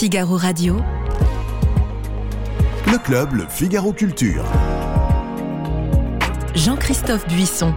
Figaro Radio. Le club, le Figaro Culture. Jean-Christophe Buisson.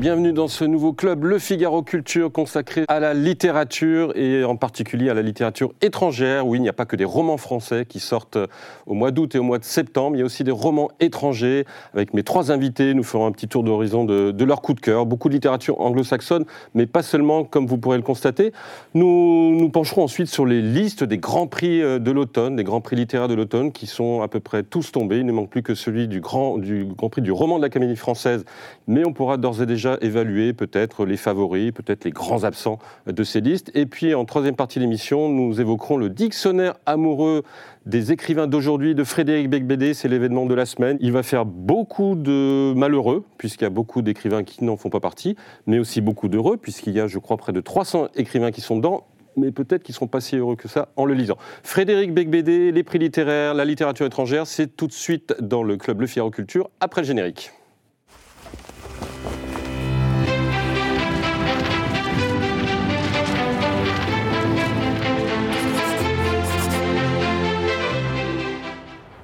Bienvenue dans ce nouveau club Le Figaro Culture consacré à la littérature et en particulier à la littérature étrangère où il n'y a pas que des romans français qui sortent au mois d'août et au mois de septembre, il y a aussi des romans étrangers. Avec mes trois invités, nous ferons un petit tour d'horizon de, de leur coup de cœur. Beaucoup de littérature anglo-saxonne, mais pas seulement comme vous pourrez le constater. Nous nous pencherons ensuite sur les listes des grands prix euh, de l'automne, des grands prix littéraires de l'automne qui sont à peu près tous tombés. Il ne manque plus que celui du grand, du grand prix du roman de l'Académie française, mais on pourra d'ores et déjà évaluer peut-être les favoris, peut-être les grands absents de ces listes. Et puis en troisième partie de l'émission, nous évoquerons le dictionnaire amoureux des écrivains d'aujourd'hui de Frédéric Becbédé. C'est l'événement de la semaine. Il va faire beaucoup de malheureux, puisqu'il y a beaucoup d'écrivains qui n'en font pas partie, mais aussi beaucoup d'heureux, puisqu'il y a, je crois, près de 300 écrivains qui sont dedans mais peut-être qu'ils ne seront pas si heureux que ça en le lisant. Frédéric Becbédé, les prix littéraires, la littérature étrangère, c'est tout de suite dans le club Le Figaro Culture, après le générique.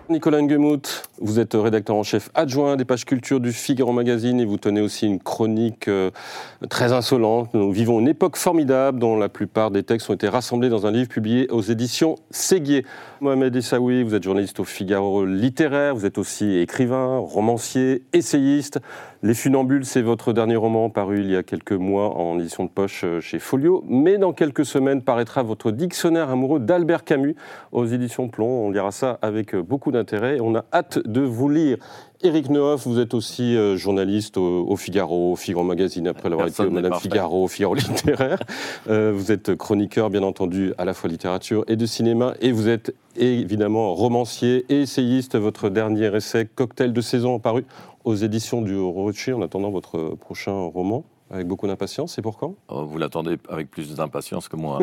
Nicolas Nguemout, vous êtes rédacteur en chef adjoint des pages culture du Figaro Magazine et vous tenez aussi une chronique euh, très insolente. Nous vivons une époque formidable dont la plupart des textes ont été rassemblés dans un livre publié aux éditions Séguier. Mohamed Essaoui, vous êtes journaliste au Figaro littéraire, vous êtes aussi écrivain, romancier, essayiste. Les Funambules, c'est votre dernier roman paru il y a quelques mois en édition de poche euh, chez Folio. Mais dans quelques semaines paraîtra votre dictionnaire amoureux d'Albert Camus aux éditions Plomb. On lira ça avec euh, beaucoup d'intérêt. On a hâte de vous lire. Éric Neuf, vous êtes aussi euh, journaliste au, Figaro, au Figaro Magazine, après l'avoir été au Madame Figaro, au Figaro littéraire. vous êtes chroniqueur, bien entendu, à la fois littérature et de cinéma. Et vous êtes évidemment romancier et essayiste. Votre dernier essai, Cocktail de saison, paru aux éditions du Rocher en attendant votre prochain roman avec beaucoup d'impatience. C'est pour quand? Oh, Vous l'attendez avec plus d'impatience que moi.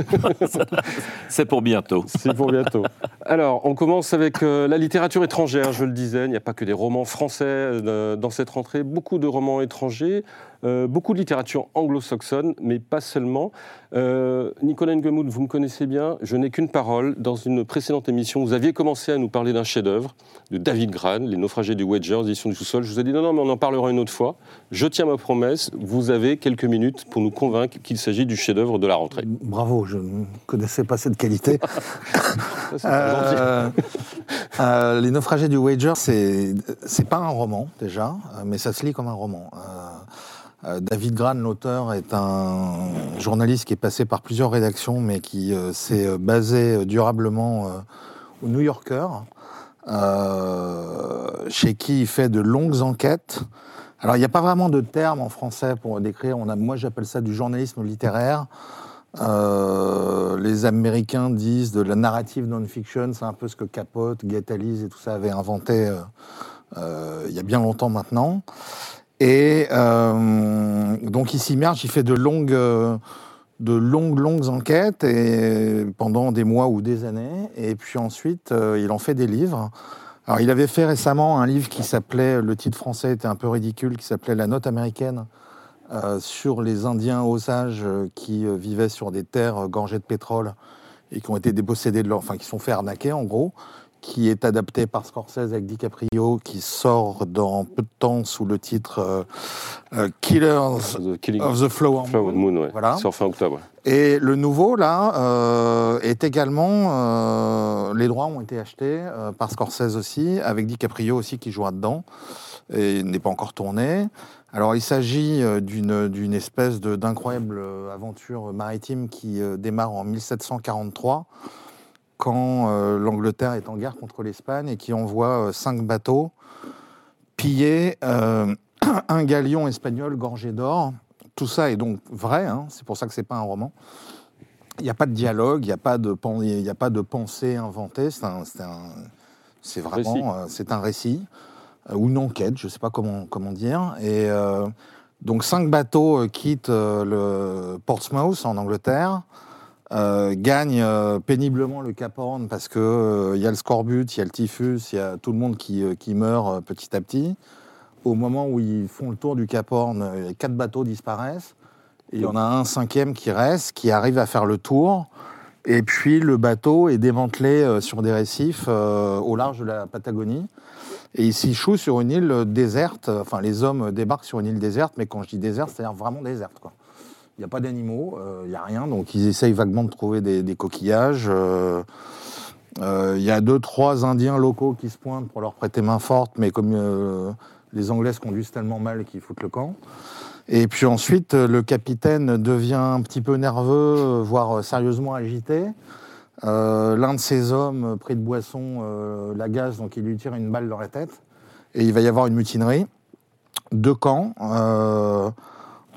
c'est pour bientôt. C'est pour bientôt. Alors, on commence avec euh, la littérature étrangère, je le disais. Il n'y a pas que des romans français euh, dans cette rentrée, beaucoup de romans étrangers. Euh, beaucoup de littérature anglo-saxonne, mais pas seulement. Euh, Nicolas Nguemoud, vous me connaissez bien, je n'ai qu'une parole. Dans une précédente émission, vous aviez commencé à nous parler d'un chef-d'œuvre de David Gran, Les naufragés du Wedger, édition du sous-sol. Je vous ai dit non, non, mais on en parlera une autre fois. Je tiens ma promesse, vous avez quelques minutes pour nous convaincre qu'il s'agit du chef-d'œuvre de la rentrée. Bravo, je ne connaissais pas cette qualité. euh, les naufragés du Wager, c'est c'est pas un roman déjà, mais ça se lit comme un roman. Euh, David Gran, l'auteur, est un journaliste qui est passé par plusieurs rédactions, mais qui euh, s'est euh, basé durablement au New Yorker, chez qui il fait de longues enquêtes. Alors, il n'y a pas vraiment de terme en français pour décrire. Moi, j'appelle ça du journalisme littéraire. les Américains disent de la narrative non-fiction, c'est un peu ce que Capote, Guettaliz et tout ça avaient inventé il y a bien longtemps maintenant. Et euh, donc il s'immerge, il fait de longues, de longues, longues enquêtes pendant des mois ou des années. Et puis ensuite, euh, il en fait des livres. Alors il avait fait récemment un livre qui s'appelait, le titre français était un peu ridicule, qui s'appelait La note américaine euh, sur les Indiens Osages qui vivaient sur des terres gorgées de pétrole et qui ont été dépossédés de leur, enfin qui sont fait arnaquer en gros qui est adapté par Scorsese avec DiCaprio, qui sort dans peu de temps sous le titre euh, euh, Killers of the Flower Moon. voilà. Sort fin octobre. Et le nouveau, là, euh, est également... les droits ont été achetés par Scorsese aussi, avec DiCaprio aussi qui joue dedans, et n'est pas encore tourné. Alors il s'agit d'une espèce d'incroyable aventure maritime qui démarre en 1743 quand euh, l'Angleterre est en guerre contre l'Espagne et qui envoie euh, cinq bateaux piller euh, un galion espagnol gorgé d'or. Tout ça est donc vrai, hein, c'est pour ça que c'est pas un roman. Il n'y a pas de dialogue, il n'y a, pas de a pas de pensée inventée, c'est vraiment c'est un récit ou une enquête, je ne sais pas comment, comment dire. Et donc cinq bateaux quittent le Portsmouth en Angleterre. Euh, gagne euh, péniblement le Cap Horn parce que il euh, y a le scorbut, il y a le typhus, il y a tout le monde qui, meurt petit à petit. Au moment où ils font le tour du Cap Horn, quatre bateaux disparaissent il y en a un cinquième qui reste, qui arrive à faire le tour. Et puis le bateau est démantelé sur des récifs au large de la Patagonie. Et il s'échoue sur une île déserte. Enfin, les hommes débarquent sur une île déserte, mais quand je dis déserte, c'est-à-dire vraiment déserte. Il n'y a pas d'animaux, euh, il n'y a rien. Donc ils essayent vaguement de trouver des, coquillages. Euh, euh, Il y a deux, trois Indiens locaux qui se pointent pour leur prêter main forte, mais comme euh, les Anglais se conduisent tellement mal qu'ils foutent le camp. Et puis ensuite, euh, le capitaine devient un petit peu nerveux, euh, voire euh, sérieusement agité. Euh, L'un de ses hommes, euh, pris de boisson, euh, l'agace, donc il lui tire une balle dans la tête. Et il va y avoir une mutinerie. Deux camps. euh,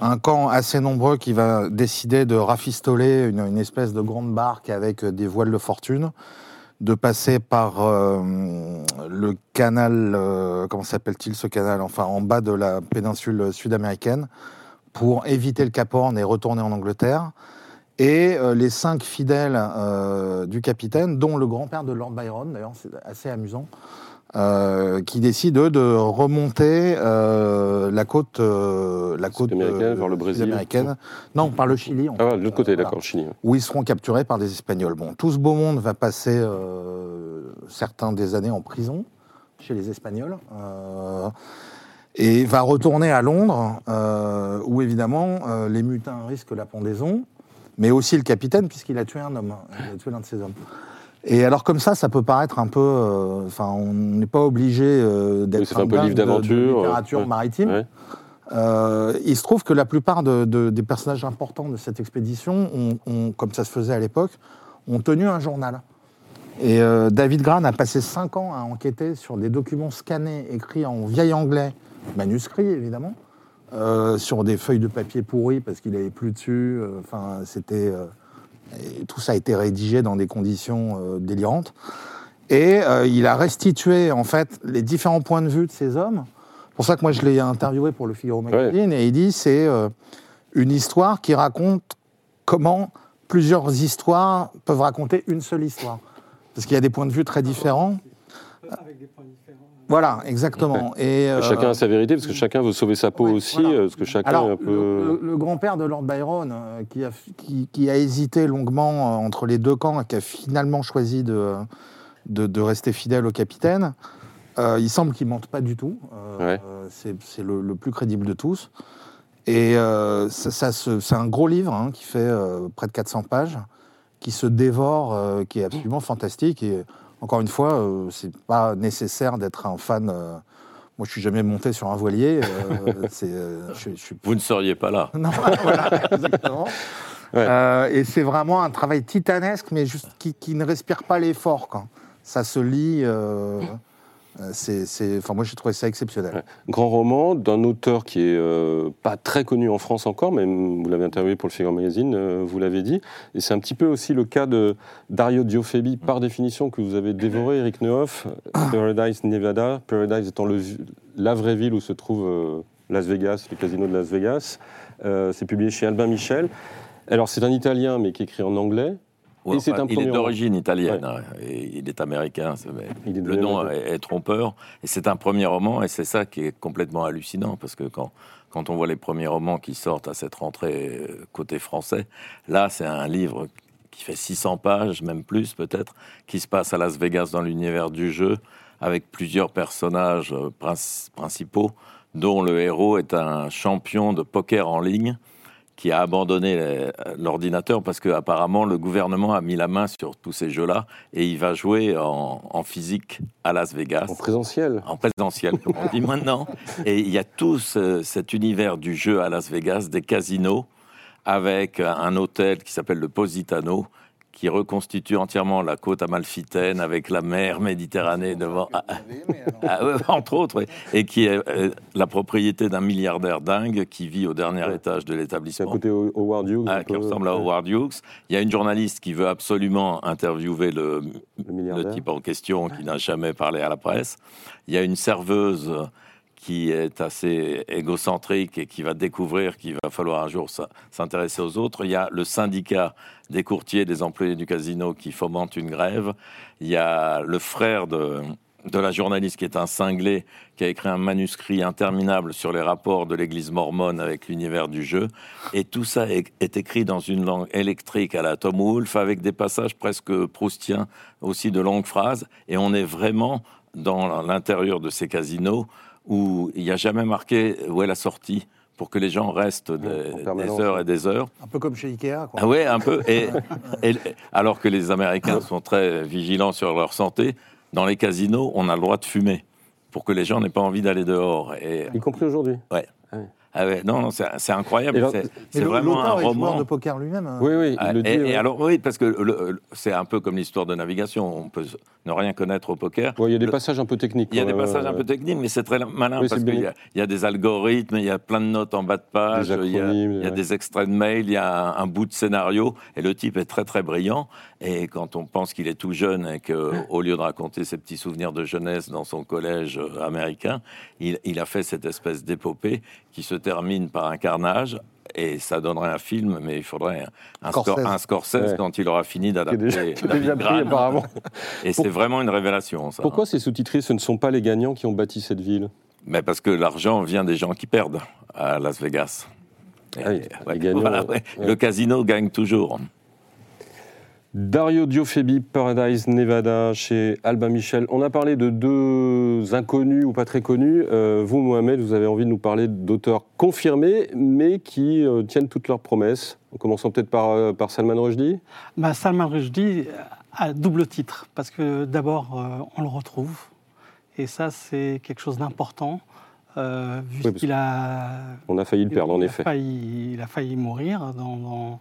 un camp assez nombreux qui va décider de rafistoler une, espèce de grande barque avec euh, des voiles de fortune, de passer par euh, le canal, euh, comment s'appelle-t-il ce canal Enfin, en bas de la péninsule sud-américaine, pour éviter le Cap Horn et retourner en Angleterre. Et les cinq fidèles du capitaine, dont le grand-père de Lord Byron, d'ailleurs, c'est assez amusant, euh, qui décident eux, de remonter euh, la côte, euh, la côte Sud-américaine, vers le Brésil. Non, par le Chili. en Ah, fait. de l'autre côté, d'accord. Chili. Où ils seront capturés par des Espagnols. Bon, tout ce beau monde va passer certains des années en prison chez les Espagnols. et va retourner à Londres, euh, où évidemment euh, les mutins risquent la pendaison, mais aussi le capitaine, puisqu'il a tué un homme, hein. il a tué l'un de ses hommes. Et alors comme ça, ça peut paraître un peu... euh, Enfin, on n'est pas obligé euh, d'être Oui, un peu livre d'aventure, littérature ouais. maritime. Ouais. Euh, il se trouve que la plupart de- de- des personnages importants de cette expédition, ont, ont, comme ça se faisait à l'époque, ont tenu un journal. Et euh, David Gran a passé cinq ans à enquêter sur des documents scannés, écrits en vieil anglais, manuscrits évidemment, euh, sur des feuilles de papier pourries parce qu'il n'avait plus dessus. euh, Enfin, c'était euh, et tout ça a été rédigé dans des conditions euh, délirantes. Et euh, il a restitué en fait les différents points de vue de ces hommes. C'est pour ça que moi je l'ai interviewé pour le Figaro Magazine et il dit c'est euh, une histoire qui raconte comment plusieurs histoires peuvent raconter une seule histoire. Parce qu'il y a des points de vue très différents. Voilà, exactement. Et, euh, Chacun a sa vérité, parce que chacun veut sauver sa peau ouais, aussi, voilà. euh, parce que chacun Alors, est un peu... le, le- le grand-père de Lord Byron, euh, qui, a, qui, qui a hésité longuement entre les deux camps et qui a finalement choisi de, de, de rester fidèle au capitaine, euh, il semble qu'il ne mente pas du tout. Ouais. c'est le, le plus crédible de tous. Et ça, c'est un gros livre hein, qui fait près de 400 pages, qui se dévore, qui est absolument fantastique. Et encore une fois, euh, c'est pas nécessaire d'être un fan. euh, moi, je suis jamais monté sur un voilier. euh, euh, je, je suis Vous ne seriez pas là. non, voilà, exactement. Ouais. Et c'est vraiment un travail titanesque, mais juste qui, qui ne respire pas l'effort. Ça se lit. Euh, c'est, enfin, moi, j'ai trouvé ça exceptionnel. Grand roman d'un auteur qui est euh, pas très connu en France encore, même vous l'avez interviewé pour le Figaro Magazine, euh, vous l'avez dit. Et c'est un petit peu aussi le cas de Dario Diofebi, par définition, que vous avez dévoré, Eric Nehoff, Paradise Nevada, Paradise étant le, la vraie ville où se trouve euh, Las Vegas, le casino de Las Vegas. C'est publié chez Albin Michel. Alors c'est un Italien, mais qui écrit en anglais. Ouais, Et c'est enfin, un il est d'origine italienne, hein, et il est américain. Il est le nom est, est trompeur. Et c'est un premier roman, et c'est ça qui est complètement hallucinant, parce que quand, quand on voit les premiers romans qui sortent à cette rentrée euh, côté français, là, c'est un livre qui fait 600 pages, même plus peut-être, qui se passe à Las Vegas dans l'univers du jeu, avec plusieurs personnages euh, princi- principaux, dont le héros est un champion de poker en ligne qui a abandonné euh, l'ordinateur parce que apparemment le gouvernement a mis la main sur tous ces jeux-là et il va jouer en, en physique à Las Vegas. En présentiel. En présentiel, comme on dit maintenant. Et il y a tout ce- cet univers du jeu à Las Vegas, des casinos, avec un hôtel qui s'appelle le Positano, qui reconstitue entièrement la côte amalfitaine avec la mer Méditerranée devant. Ah, entre autres, et qui est euh, la propriété d'un milliardaire dingue qui vit au dernier Ouais. étage de C'est à l'établissement. côté Ho- Howard Hughes. Ah, qui peu, ressemble à Howard Hughes. Il y a une journaliste qui veut absolument interviewer le, le le milliardaire. type en question qui n'a jamais parlé à la presse. Il y a une serveuse qui est assez égocentrique et qui va découvrir qu'il va falloir un jour s'intéresser aux autres. Il y a le syndicat des courtiers, des employés du casino qui fomente une grève. Il y a le frère de, la journaliste qui est un cinglé, qui a écrit un manuscrit interminable sur les rapports de l'Église mormone avec l'univers du jeu. Et tout ça est, est écrit dans une langue électrique à la Tom Wolfe, avec des passages presque proustiens, aussi de longues phrases. Et on est vraiment dans l'intérieur de ces casinos où il n'y a jamais marqué où est la sortie pour que les gens restent des, heures et des heures. Un peu comme chez Ikea, quoi. Ah ouais, un peu. Et, et- alors que les Américains sont très vigilants sur leur santé, dans les casinos, on a le droit de fumer pour que les gens n'aient pas envie d'aller dehors. Et Y compris aujourd'hui. ouais. Ah oui. Ah ouais, non, non, c'est incroyable. C'est vraiment un roman. de poker lui-même. hein. Oui, oui, Ah, il le dit. et, alors oui, parce que c'est un peu comme l'histoire de navigation. On peut ne rien connaître au poker. Ouais, il y a des Le- passages un peu techniques. Il y a des passages un peu techniques, mais c'est très malin Oui, parce qu'il y, y a des algorithmes, il y a plein de notes en bas de page, il y a, acronymes, il y a ouais. des extraits de mail, il y a un, un bout de scénario, et le type est très très brillant. Et quand on pense qu'il est tout jeune et qu'au lieu de raconter ses petits souvenirs de jeunesse dans son collège euh, américain, il, il a fait cette espèce d'épopée qui se termine par un carnage. Et ça donnerait un film, mais il faudrait un, Scorsese. Scor- un Scorsese Ouais. quand il aura fini qui est déjà, d'adapter. apparemment. Et c'est vraiment une révélation, ça. Pourquoi ces sous-titrés, ce ne sont pas les gagnants qui ont bâti cette ville? Mais parce que l'argent vient des gens qui perdent à Las Vegas. Ah oui, les gagnants, voilà, ouais. ouais. Le casino gagne toujours. Dario Diofebi, Paradise Nevada, chez Albin Michel. On a parlé de deux inconnus ou pas très connus. Euh, vous, Mohamed, vous avez envie de nous parler d'auteurs confirmés, mais qui euh, tiennent toutes leurs promesses. En commençant peut-être par, euh, par Salman Rushdie. Bah, Salman Rushdie a double titre, parce que d'abord, on le retrouve, et ça, c'est quelque chose d'important, euh, vu Oui, qu'il a, On a failli le perdre, en effet. failli- il a failli mourir dans, dans,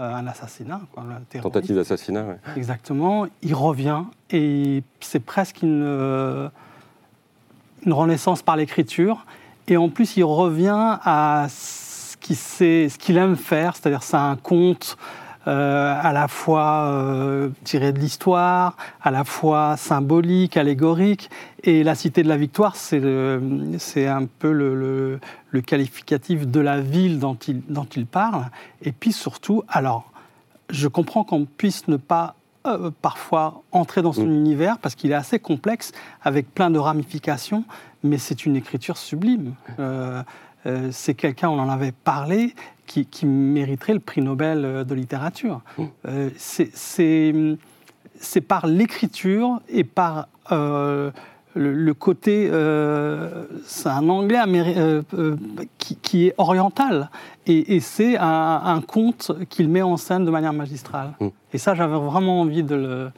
un assassinat, quoi. Tentative d'assassinat, ouais. Exactement. Il revient et c'est presque une, euh, une renaissance par l'écriture. Et en plus, il revient à ce qu'il aime faire, c'est-à-dire c'est un conte euh, à la fois euh, tiré de l'histoire, à la fois symbolique, allégorique. Et la Cité de la Victoire, c'est un peu le, le- le qualificatif de la ville dont il, dont il parle. Et puis surtout, alors, je comprends qu'on puisse ne pas euh, parfois entrer dans son Mm. univers parce qu'il est assez complexe avec plein de ramifications, mais c'est une écriture sublime. Euh, euh, c'est quelqu'un, on en avait parlé, qui, qui mériterait le prix Nobel euh, de littérature. Mm. Euh, c'est- par l'écriture et par euh, le, le côté, euh, c'est un anglais qui, qui est oriental, et, et c'est un, un conte qu'il met en scène de manière magistrale. Mm. Et ça, j'avais vraiment envie de le,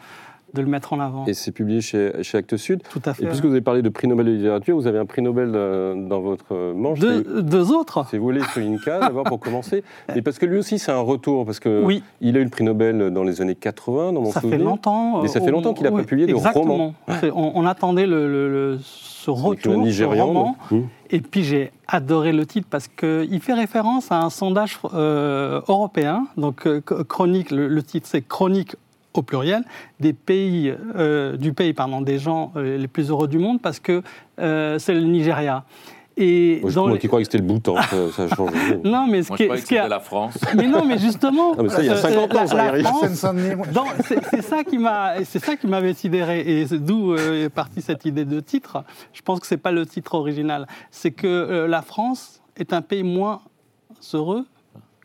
de le mettre en avant. Et c'est publié chez, chez Actes Sud. Tout à fait. Et puisque vous avez parlé de prix Nobel de littérature, vous avez un prix Nobel euh, dans votre manche. C'est- deux, autres C'est volé Soyinka, d'abord pour commencer. Et parce que lui aussi, c'est un retour, parce que Oui, il a eu le prix Nobel dans les années 80, dans mon ça fait longtemps. Mais ça fait euh, longtemps qu'il n'a pas publié de roman. On, on attendait le, le- le- ce retour, ce roman. donc. Hum. Et puis j'ai adoré le titre parce qu'il fait référence à un sondage euh, européen. Donc euh, ch- chronique, le, le titre c'est Chronique au pluriel des pays euh, du pays pardon des gens euh, les plus heureux du monde parce que euh, c'est le Nigeria. Et Moi, je dans moi les- qui croyais que c'était le Bhoutan, ça, changé. non mais ce Moi, qui je ce qui la France. mais non mais justement Ah, mais ça, il y a euh, 50 ans, la- ça, la. France- dans- c'est c'est ça qui m'a, c'est ça qui m'avait sidéré et c'est d'où euh, est partie cette idée de titre. Je pense que c'est pas le titre original. C'est que euh, la France est un pays moins heureux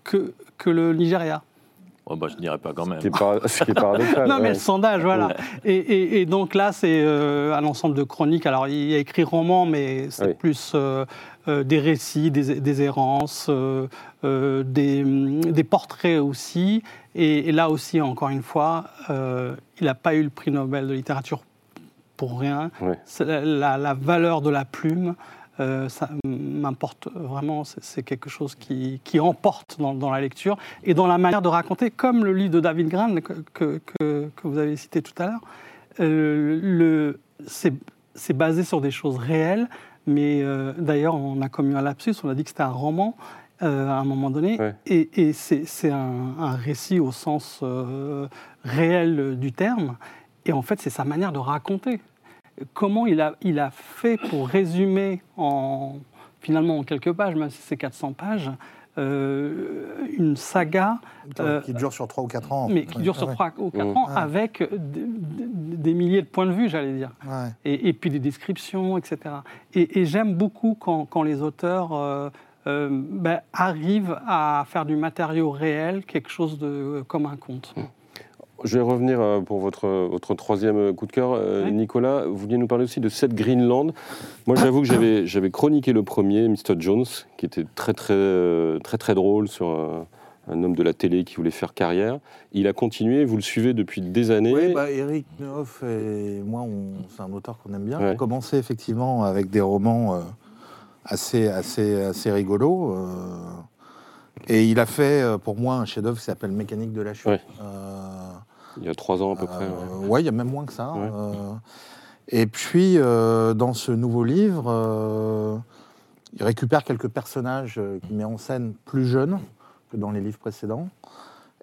que que le Nigeria. Oh, bah, je dirais pas quand même. Ce qui est, para- ce qui est paradoxal. non mais ouais. le sondage, voilà. Et, et- et donc là, c'est euh, un ensemble de chroniques. Alors il y a écrit roman, mais c'est Oui. plus euh, euh, des récits, des, des errances, euh, euh, des, des portraits aussi. Et, et là aussi, encore une fois, euh, il n'a pas eu le prix Nobel de littérature pour rien. Ouais. C'est La, la- la valeur de la plume, euh, ça m'importe vraiment. C'est quelque chose qui, qui emporte dans, dans la lecture et dans la manière de raconter, comme le livre de David Gran que, que, que- que vous avez cité tout à l'heure. Euh, c'est basé sur des choses réelles, mais euh, d'ailleurs, on a commis un lapsus, on a dit que c'était un roman. euh, à un moment donné, Ouais. et, et c'est c'est un, un récit au sens euh, réel du terme, et en fait c'est sa manière de raconter. Comment il a, il a fait pour résumer en finalement en quelques pages, même si c'est 400 pages, euh, une saga euh, qui dure sur 3 ou 4 ans. mais qui dure sur Ouais. 3 ou 4 Mmh. ans, avec des, milliers de points de vue, j'allais dire. Ouais. Et, et puis des descriptions, etc. Et, et j'aime beaucoup quand, quand les auteurs euh, euh, ben, arrivent à faire du matériau réel quelque chose de, comme un conte. Je vais revenir euh, pour votre, votre troisième coup de cœur. Euh, Oui. Nicolas, vous vouliez nous parler aussi de Seth Greenland. Moi, j'avoue que j'avais, j'avais chroniqué le premier, Mr. Jones, qui était très, très, euh, très, très drôle sur un, un homme de la télé qui voulait faire carrière. Il a continué, vous le suivez depuis des années. Oui, bah, Eric Neuf et moi, on- c'est un auteur qu'on aime bien. Ouais. On a commencé effectivement avec des romans euh, assez, assez, assez rigolos. euh, et il a fait euh, pour moi un chef-d'œuvre qui s'appelle Mécanique de la chute. Ouais. Euh, Il y a trois ans à peu près. ouais. euh, ouais, il y a même moins que ça. Ouais. euh. et puis, euh, dans ce nouveau livre, euh, il récupère quelques personnages euh, qu'il met en scène plus jeunes que dans les livres précédents.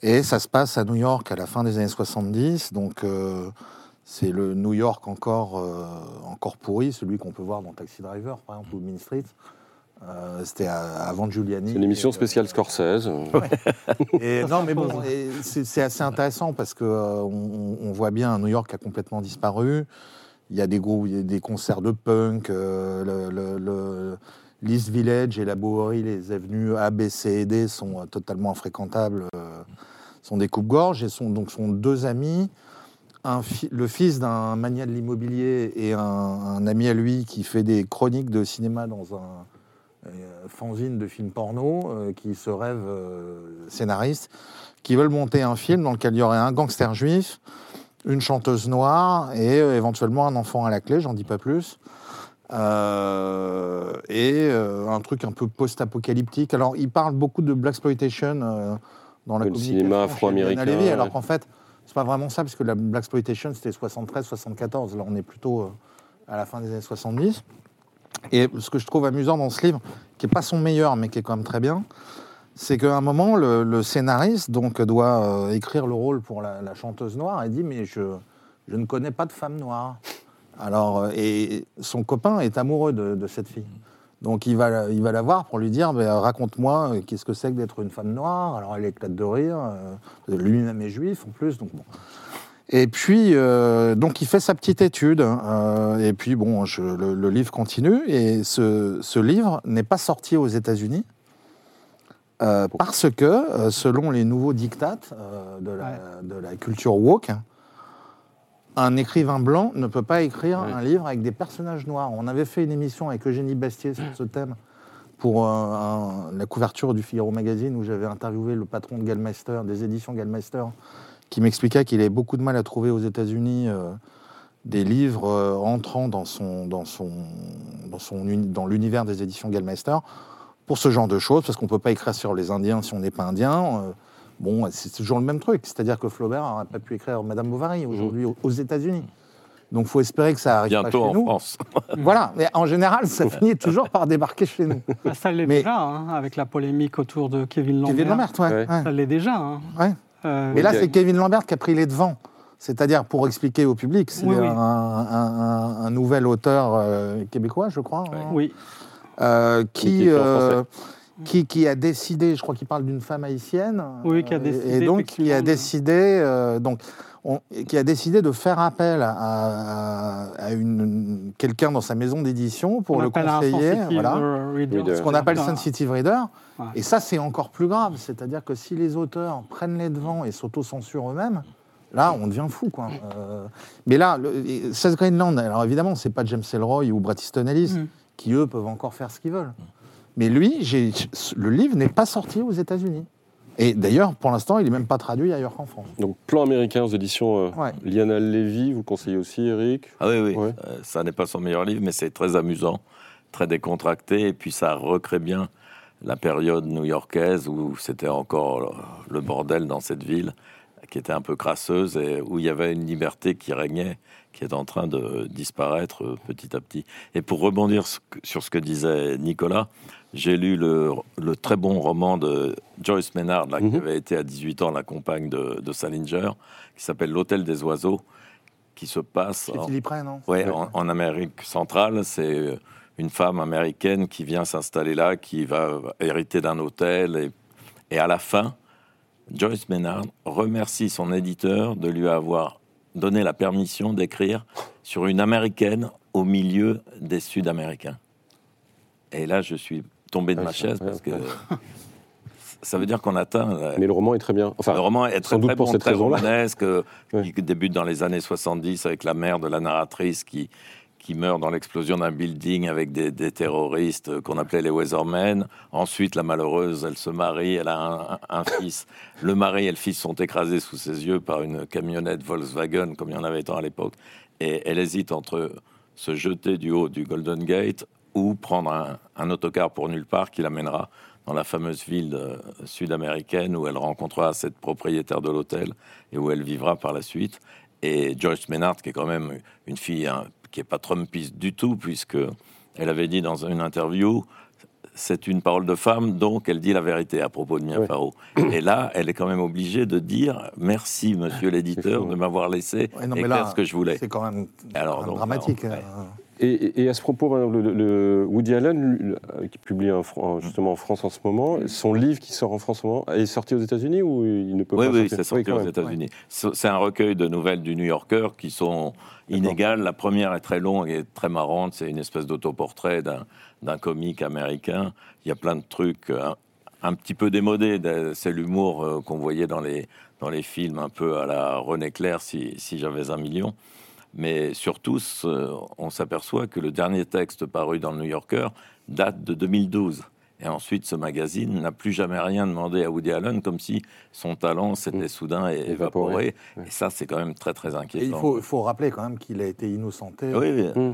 Et ça se passe à New York à la fin des années 70. Donc, euh, c'est le New York encore, euh, encore pourri, celui qu'on peut voir dans Taxi Driver, par exemple, ou Mean Street. Euh, C'était avant Giuliani. C'est une émission euh, spéciale Scorsese. et non, mais bon, c'est assez intéressant parce que euh, on, on voit bien New York a complètement disparu. Il y a des groupes, il y a des concerts de punk, euh, le, le- le- l'East Village et la Bowery, les avenues A, B, C et D sont totalement infréquentables, sont des coupes-gorges et sont donc sont deux amis. Un fi- le fils d'un mania de l'immobilier et un, un ami à lui qui fait des chroniques de cinéma dans un euh, fanzine de films porno, euh, qui se rêvent euh, scénaristes, qui veulent monter un film dans lequel il y aurait un gangster juif, une chanteuse noire et éventuellement un enfant à la clé, j'en dis pas plus. Euh, et euh, un truc un peu post-apocalyptique. Alors, il parle beaucoup de blaxploitation euh, dans la Le cinéma afro-américain, Levy, alors ouais. qu'en fait, c'est pas vraiment ça, parce que la blaxploitation, c'était 73-74. Là, on est plutôt à la fin des années 70. Et ce que je trouve amusant dans ce livre, qui n'est pas son meilleur, mais qui est quand même très bien, c'est qu'à un moment, le, scénariste donc, doit euh, écrire le rôle pour la, chanteuse noire et dit Mais je, je ne connais pas de femme noire. Alors, euh, et son copain est amoureux de, cette fille. Donc il va, il va la voir pour lui dire Ben, Raconte-moi euh, qu'est-ce que c'est que d'être une femme noire. Alors elle éclate de rire. Lui-même est juif en plus. Donc bon. Et puis, euh, donc, il fait sa petite étude. euh, et puis, bon, je- le, le livre continue. Et ce, ce livre n'est pas sorti aux États-Unis euh, parce que, euh, selon les nouveaux dictats euh, de, la, de la culture woke, un écrivain blanc ne peut pas écrire Ouais. un livre avec des personnages noirs. On avait fait une émission avec Eugénie Bastier sur ce thème pour euh, un- la couverture du Figaro Magazine où j'avais interviewé le patron de Gallmeister, des éditions Gallmeister, qui m'expliquait qu'il avait beaucoup de mal à trouver aux États-Unis euh, des livres euh, entrant dans, son, dans, son, dans, son, dans l'univers des éditions Gallmeister pour ce genre de choses, parce qu'on ne peut pas écrire sur les Indiens si on n'est pas indien. euh, bon, c'est toujours le même truc, c'est-à-dire que Flaubert n'aurait pas pu écrire Madame Bovary aujourd'hui aux- aux États-Unis. Donc, il faut espérer que ça arrive pas Bientôt chez en nous. France. Voilà, mais en général, ça finit toujours par débarquer chez nous. Bah, ça l'est Mais- déjà, hein, avec la polémique autour de Kevin Lambert. Kevin Lambert, ouais. Ouais. ouais. Ça l'est déjà. hein. ouais. Euh, Mais là, c'est Kevin Lambert qui a pris les devants. C'est-à-dire, pour expliquer au public, c'est Oui, oui. un, un- un- un nouvel auteur euh, québécois, je crois, hein, oui, euh, qui en euh, qui, qui a décidé, je crois qu'il parle d'une femme haïtienne, Oui, qui a décidé, et donc qui a décidé, euh, donc, on- qui a décidé de faire appel à, à- à une, quelqu'un dans sa maison d'édition pour on le conseiller, voilà, reader. Ce qu'on appelle Un- sensitive reader. Ouais. Et ça, c'est encore plus grave. C'est-à-dire que si les auteurs prennent les devants et s'autocensurent eux-mêmes, là, on devient fou. Quoi. Euh, mais là, le, et Seth Greenland, alors évidemment, c'est pas James Ellroy ou Bret Easton Ellis Mm. qui, eux, peuvent encore faire ce qu'ils veulent. Mais lui, le livre n'est pas sorti aux États-Unis. Et d'ailleurs, pour l'instant, il n'est même pas traduit ailleurs qu'en France. Donc, plan américain aux éditions euh, Ouais. Liana Levy, vous conseillez aussi, Eric? Ah oui, oui. Ouais. Euh, ça n'est pas son meilleur livre, mais c'est très amusant, très décontracté, et puis ça recrée bien la période new-yorkaise où c'était encore le- bordel dans cette ville, qui était un peu crasseuse et où il y avait une liberté qui régnait, qui est en train de disparaître petit à petit. Et pour rebondir sur ce que disait Nicolas, j'ai lu le, le très bon roman de Joyce Maynard, là, qui Mhm. avait été à 18 ans la compagne de, de Salinger, qui s'appelle L'Hôtel des Oiseaux, qui se passe en, Philippe Ray, non? Ouais, Ouais. en, en Amérique centrale, c'est euh, une femme américaine qui vient s'installer là, qui va hériter d'un hôtel. Et, et à la fin, Joyce Maynard remercie son éditeur de lui avoir donné la permission d'écrire sur une américaine au milieu des Sud-Américains. Et là, je suis tombé de Ah, ma chaise parce que ça veut dire qu'on atteint. la- Mais le roman est très bien. Enfin, le roman est très, sans doute très pour bon, cette très raison-là. romanesque, euh, Ouais. qui débute dans les années 70 avec la mère de la narratrice qui, qui meurt dans l'explosion d'un building avec des, terroristes euh, qu'on appelait les Weathermen. Ensuite, la malheureuse, elle se marie, elle a un, fils. Le mari et le fils sont écrasés sous ses yeux par une camionnette Volkswagen, comme il y en avait tant à l'époque. Et elle hésite entre se jeter du haut du Golden Gate ou prendre un, autocar pour nulle part qui l'amènera dans la fameuse ville euh, sud-américaine où elle rencontrera cette propriétaire de l'hôtel et où elle vivra par la suite. Et Joyce Maynard, qui est quand même une fille qui n'est pas Trumpiste du tout, puisque elle avait dit dans une interview c'est une parole de femme, donc elle dit la vérité à propos de Mia. Farrow. Et là, elle est quand même obligée de dire merci, monsieur l'éditeur, de m'avoir laissé Ouais, non, mais écrire là, ce que je voulais. C'est quand même, Alors, quand même donc, dramatique. hein. Et, à ce propos, le, le Woody Allen, euh, qui publie un Fran- justement en France en ce moment, son livre qui sort en France en ce moment, est sorti aux États-Unis ou il ne peut Oui, pas oui, sortir? c'est sorti aux. États-Unis. C'est c'est un recueil de nouvelles du New Yorker qui sont inégales. La première est très longue et très marrante. C'est une espèce d'autoportrait d'un comique américain. Il y a plein de trucs euh, un, un petit peu démodés. C'est l'humour euh, qu'on voyait dans les, dans les films, un peu à la René Clair, si, si j'avais un million. Mais surtout, on s'aperçoit que le dernier texte paru dans le New Yorker date de 2012. Et ensuite, ce magazine n'a plus jamais rien demandé à Woody Allen, comme si son talent s'était Mm. soudain Évaporé. Et ça, c'est quand même très, très Et inquiétant. il faut, rappeler quand même qu'il a été innocenté. Oui, oui. Mm. euh,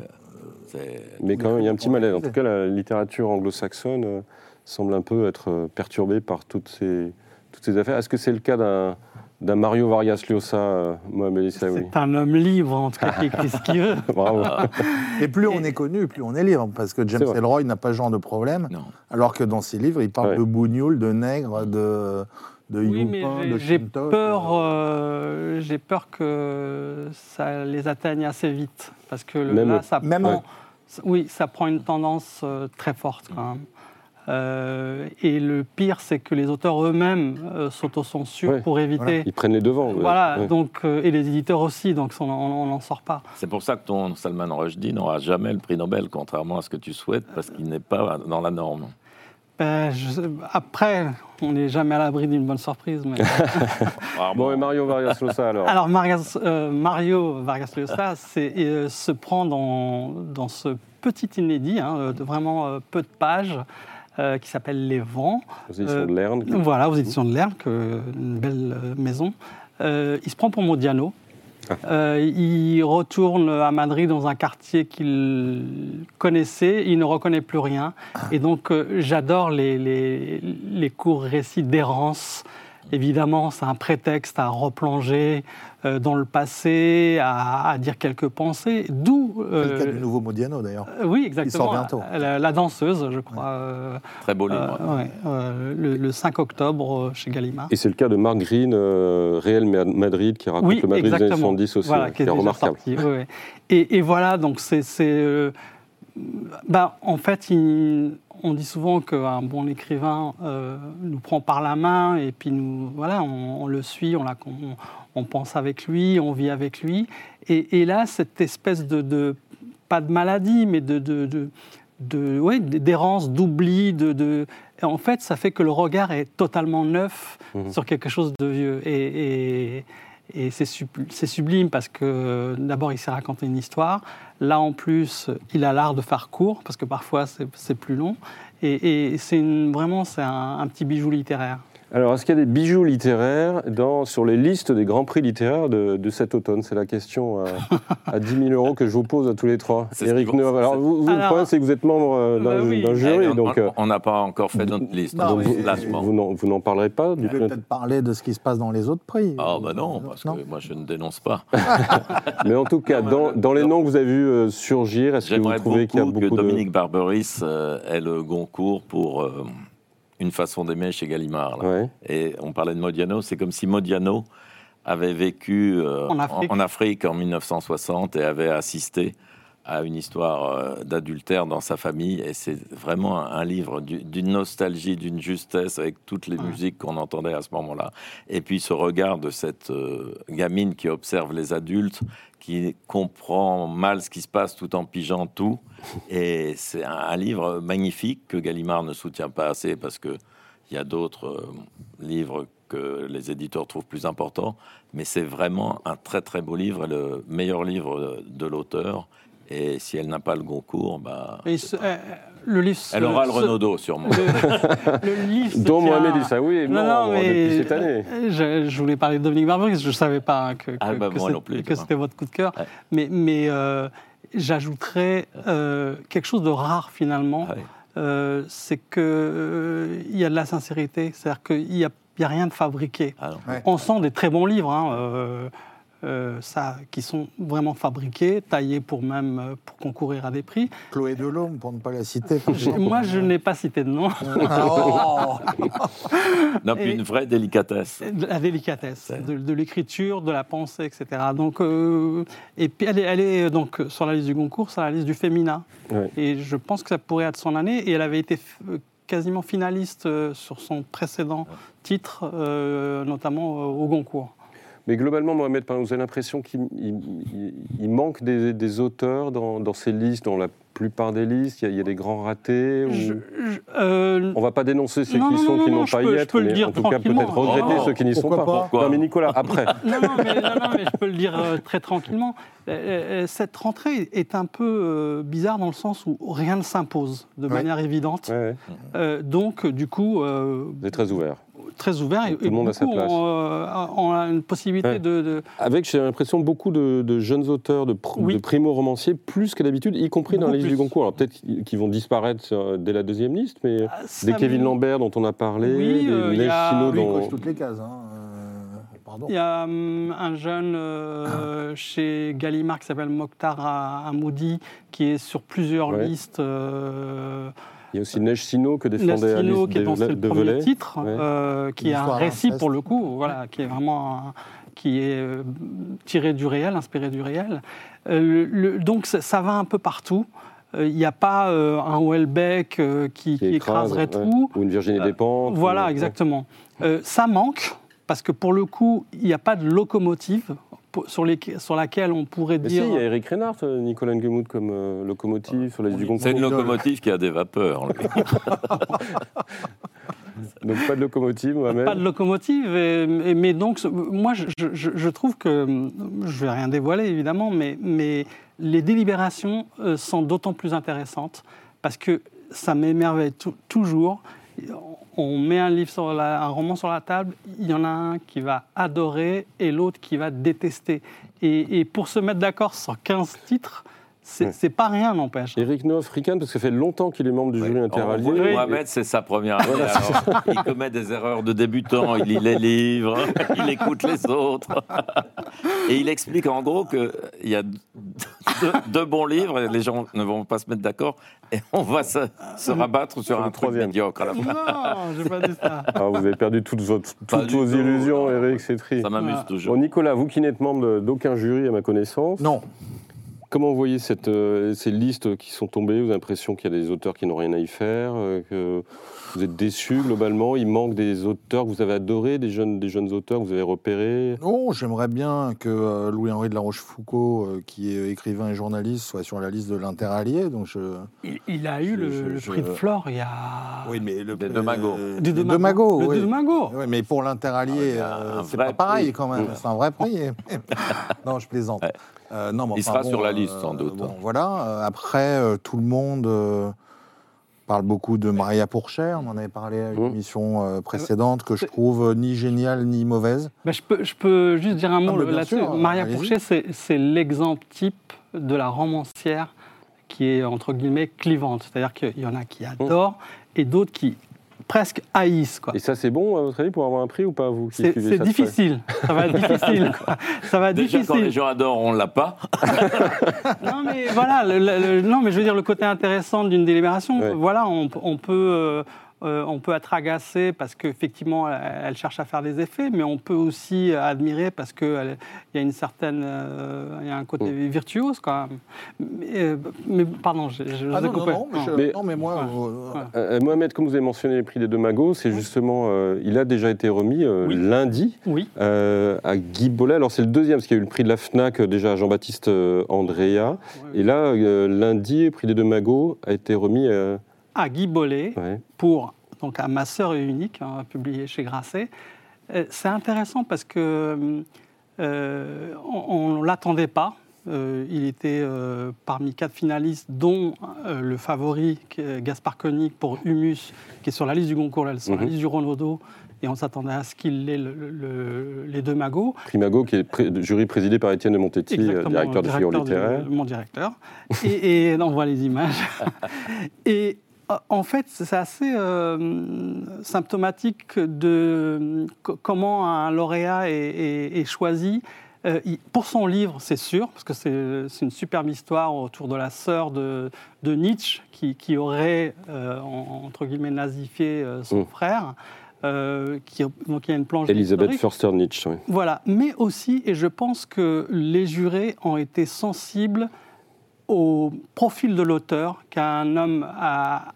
c'est- Mais quand même, il y a un petit malaise. En tout cas, la littérature anglo-saxonne euh, semble un peu être euh, perturbée par toutes ces, toutes ces affaires. Est-ce que c'est le cas d'un d'un Mario Vargas Llosa, euh, Mohamed Issaoui C'est un homme libre, en tout cas, qui écrit ce qu'il veut. Bravo. Et plus on est connu, plus on est libre. Parce que James. Ellroy n'a pas ce genre de problème. Non. Alors que dans ses livres, il parle Ouais. de bougnoul, de nègre, de, de Oui, mais youpin, j'ai- de j'ai chintoc, peur, euh, euh, j'ai peur que ça les atteigne assez vite, parce que le- Même- là, ça même- prend, oui, ça prend une tendance euh, très forte quand même. Euh, et le pire, c'est que les auteurs eux-mêmes euh, s'autocensurent Ouais, pour éviter. Ils prennent les devants. Voilà, Ouais. donc euh, et les éditeurs aussi, donc on n'en sort pas. C'est pour ça que ton Salman Rushdie n'aura jamais le prix Nobel, contrairement à ce que tu souhaites, parce qu'il n'est pas dans la norme. Ben, je- après, on n'est jamais à l'abri d'une bonne surprise. Mais... Bon, et Mario Vargas Llosa alors? Alors Marias- euh, Mario Vargas Llosa euh, se prend dans, dans ce petit inédit, hein, de vraiment euh, peu de pages, euh, qui s'appelle Les Vents. aux éditions euh, de Lerne. Voilà, aux éditions de que- une belle euh, maison. Euh, il se prend pour Modiano. Euh, il retourne à Madrid dans un quartier qu'il connaissait, il ne reconnaît plus rien. Et donc, euh, j'adore les, les, les courts récits d'errance. Évidemment, c'est un prétexte à replonger euh, dans le passé, à, à dire quelques pensées. D'où. C'est le euh, cas du nouveau Modiano d'ailleurs. euh, oui, exactement. sort bientôt. La, la danseuse, je crois. euh, Très beau livre. euh, ouais, euh, le, le 5 octobre euh, chez Gallimard. Et c'est le cas de Mark Green, euh, Réel Ma- Madrid, qui raconte Oui, le Madrid des années exactement. 70 aussi, Voilà, qui qui est remarquable. sorti, ouais, ouais. Et, et voilà, donc c'est. Ben, en fait, il- on dit souvent qu'un bon écrivain euh, nous prend par la main et puis nous, voilà, on, on le suit, on, la- on- on pense avec lui, on vit avec lui. Et, et là, cette espèce de, de- pas de maladie, mais de, de, de, ouais, d'errance, d'oubli, de, en fait, ça fait que le regard est totalement neuf Mhm. sur quelque chose de vieux. Et, et- et c'est subl- c'est sublime parce que d'abord, il s'est raconté une histoire. Là, en plus, il a l'art de faire court parce que parfois, c'est plus long. Et, c'est vraiment c'est un petit bijou littéraire. Alors, est-ce qu'il y a des bijoux littéraires dans, sur les listes des grands prix littéraires de, de cet automne? C'est la question à, à 10 000 euros que je vous pose à tous les trois. Eric Neuve. Alors, vous, vous, le problème, c'est que vous êtes membre euh, d'un Bah oui. Eh, jury, on- donc on- euh, on n'a pas encore fait notre liste. Non, donc mais- vous, n'en- parlerez pas du Vous pouvez peut-être parler de ce qui se passe dans les autres prix. Ah bah non, parce Non. que moi je ne dénonce pas. Mais en tout cas, dans, le- dans les le- noms que vous avez vus euh, surgir, est-ce que vous trouvez qu'il y a beaucoup beaucoup que de... Dominique Barberis euh, ait le Goncourt pour euh, une façon d'aimer chez Gallimard. là. Ouais. Et on parlait de Modiano, c'est comme si Modiano avait vécu euh, En Afrique. en Afrique en 1960 et avait assisté a une histoire euh, d'adultère dans sa famille et c'est vraiment un, livre du- d'une nostalgie, d'une justesse avec toutes les Ouais. musiques qu'on entendait à ce moment-là. Et puis ce regard de cette euh, gamine qui observe les adultes, qui comprend mal ce qui se passe tout en pigeant tout. Et c'est un, un livre magnifique que Gallimard ne soutient pas assez parce que il y a d'autres euh, livres que les éditeurs trouvent plus importants, mais c'est vraiment un très très beau livre, et le meilleur livre de l'auteur. Et si elle n'a pas le Goncourt, bah, euh, le livre. elle aura le se- Renaudot sûrement. Le, le livre. Dont Mohamed Issaoui est Non, mort non, mais depuis cette année. Je, je voulais parler de Dominique Barberis, je ne savais pas hein, que, que, Ah, bah, que non que c'était votre coup de cœur. Ouais. Mais, mais euh, j'ajouterais euh, quelque chose de rare finalement. Ouais. Euh, c'est qu'il y a de la sincérité, c'est-à-dire qu'il n'y a, y a rien de fabriqué. Ah non. Ouais. On sent des très bons livres, hein, euh, ça, qui sont vraiment fabriqués, taillés pour même euh, pour concourir à des prix. Chloé Delhomme, pour ne pas la citer. Moi, je n'ai pas cité de nom. Oh Non, puis une vraie délicatesse. La délicatesse de, de l'écriture, de la pensée, etc. Donc, euh, et puis elle est, elle est donc sur la liste du Goncourt, sur la liste du Femina. Ouais. Et je pense que ça pourrait être son année. Et elle avait été quasiment finaliste sur son précédent titre, euh, notamment au Goncourt. Mais globalement, Mohamed, vous avez l'impression qu'il il- il- il manque des, des auteurs dans, dans ces listes, dans la plupart des listes? Il y a, il y a des grands ratés. ou- Je- je- euh, On va pas dénoncer ceux Non, qui non, sont non, qui non, n'ont pas peux- y être, mais en tout cas peut-être regretter Oh, ceux qui n'y sont pas. pas? Non, mais Nicolas, après. Non, non, mais, non, non, mais je peux le dire euh, très tranquillement. Euh, cette rentrée est un peu euh, bizarre dans le sens où rien ne s'impose de Ouais. manière évidente. Ouais, ouais. Euh, donc, du coup, euh, Vous êtes très ouvert. Très ouvert et, Tout le monde a sa place. ont, euh, ont une possibilité Ouais. de, de- Avec, j'ai l'impression, beaucoup de, de jeunes auteurs, de, pr- Oui. de primo-romanciers, plus que d'habitude, y compris dans Beaucoup la liste plus. du concours. Alors peut-être qu'ils vont disparaître euh, dès la deuxième liste, mais des Ça Kevin Lambert dont on a parlé, Oui, des euh, il y Neige a- Chino dont... coche toutes les cases. hein. Euh, Pardon. Il y a hum, un jeune euh, chez Gallimard qui s'appelle Mokhtar Amoudi qui est sur plusieurs Ouais. listes. euh, Il y a aussi Neige Sino que défendait Alice qui est dans de, le premier Velay. titre, Ouais. euh, qui est un récit pour le coup, voilà, qui est vraiment un- qui est euh, tiré du réel, inspiré du réel. Euh, le- donc ça, ça va un peu partout. Il n'y a pas euh, un Houellebecq euh, qui, qui écrase, écraserait ouais. tout. Ou une Virginie Euh, Despentes. Voilà, ou- exactement. Euh, ça manque parce que pour le coup, il n'y a pas de locomotive sur, les, sur laquelle on pourrait Mais dire. si, il y a Eric Reinhardt, euh, Nicolas Nguemout comme euh, locomotive sur la liste du concours. C'est une locomotive qui a des vapeurs. Donc pas de locomotive, Mohamed. Pas de locomotive, et- et- mais donc moi je, je- je trouve que, je vais rien dévoiler évidemment, mais, mais les délibérations euh, sont d'autant plus intéressantes parce que ça m'émerveille tou- toujours. On met un livre sur la- un roman sur la table, il y en a un qui va adorer et l'autre qui va détester. Et, et pour se mettre d'accord sur 15 titres, c'est Ouais. pas rien n'empêche. Eric Noff, Ricane, parce que ça fait longtemps qu'il est membre du jury On interallié. Mohamed, c'est sa première année. alors, il commet des erreurs de débutant, il lit les livres, il écoute les autres. Et il explique en gros qu'il y a deux, deux bons livres et les gens ne vont pas se mettre d'accord et on va se, se rabattre sur un truc troisième. médiocre à la fin. Non, j'ai pas dit ça. Ah, vous avez perdu toutes, vos tout. illusions, Eric, c'est triste. Ça m'amuse toujours. Bon, Nicolas, vous qui n'êtes membre d'aucun jury à ma connaissance, Non. comment vous voyez cette, euh, ces listes qui sont tombées Vous avez l'impression qu'il y a des auteurs qui n'ont rien à y faire euh, que Vous êtes déçus globalement? Il manque des auteurs que vous avez adorés, des jeunes, des jeunes auteurs que vous avez repérés? Oh, j'aimerais bien que euh, Louis-Henri de la Rochefoucauld, euh, qui est écrivain et journaliste, soit sur la liste de l'interallié. Donc je... Il, il a eu le, Je- prix de Flore il y a. Oui, mais le Des euh, deux deux Magots, Le oui. mais pour Ah, l'interallié, il y a euh, c'est pas pareil prix. quand même. C'est un vrai prix. non, je plaisante. Ouais. Euh, non, mais Il enfin, sera bon, sur la liste, sans doute. bon, voilà. Euh, Après, euh, tout le monde euh, parle beaucoup de Maria Pourchère. On en avait parlé à Mm. l'émission euh, précédente, que je trouve euh, ni géniale ni mauvaise. Ben, je, peux, je peux juste dire un Ah, mot là-dessus. Maria. Pourchet, c'est c'est l'exemple type de la romancière qui est, entre guillemets, clivante. C'est-à-dire qu'il y en a qui adorent et d'autres qui presque haïssent. Quoi. Et ça, c'est bon, à votre avis, pour avoir un prix ou pas, vous C'est difficile. Ça va être difficile. quoi. Ça va être Déjà, quand les difficile. gens adorent, on l'a pas. Non, mais voilà. le- le- le- non, mais je veux dire, le côté intéressant d'une délibération, Ouais. voilà, on, on peut. euh, euh, on peut être agacé parce qu'effectivement, elle, elle cherche à faire des effets, mais on peut aussi admirer parce qu'il y a une certaine, euh, il y a un côté virtuose quand même. Mais, euh, mais pardon, je, je vous Ah ai non, non, coupé. non, mais, je- Mais- non, mais moi, Ouais. euh, Ouais. Euh, Mohamed, comme vous avez mentionné les prix des deux magots, c'est justement, euh, il a déjà été remis euh, Oui. lundi Oui, euh, à Guy Bollet. Alors c'est le deuxième, parce qu'il y a eu le prix de la FNAC déjà à Jean-Baptiste euh, Andrea. Et là, euh, lundi, le prix des deux magots a été remis. euh, à Guy Bollet. ouais. pour donc à Ma sœur est unique, hein, publié chez Grasset. Euh, C'est intéressant parce que euh, on ne l'attendait pas. Euh, il était euh, parmi quatre finalistes, dont le favori Gaspard Koenig pour Humus, qui est sur la liste du Goncourt, là, sur la Mhm. liste du Renaudot. Et on s'attendait à ce qu'il ait le- le- le- les deux magots. Prix Magot, qui est pré- jury présidé par Étienne de Montetti, Exactement, directeur de figure directeur du- littéraire. mon directeur. Et, et on voit les images. et en fait, c'est assez euh, symptomatique de co- comment un lauréat est, est- est choisi. Euh, pour son livre, c'est sûr, parce que c'est une superbe histoire autour de la sœur de, de Nietzsche qui, qui aurait, euh, en- entre guillemets, nazifié son Mm. frère. euh, qui, donc il y a une planche Elisabeth historique. Förster-Nietzsche. oui. Voilà, mais aussi, et je pense que les jurés ont été sensibles au profil de l'auteur, qui est un homme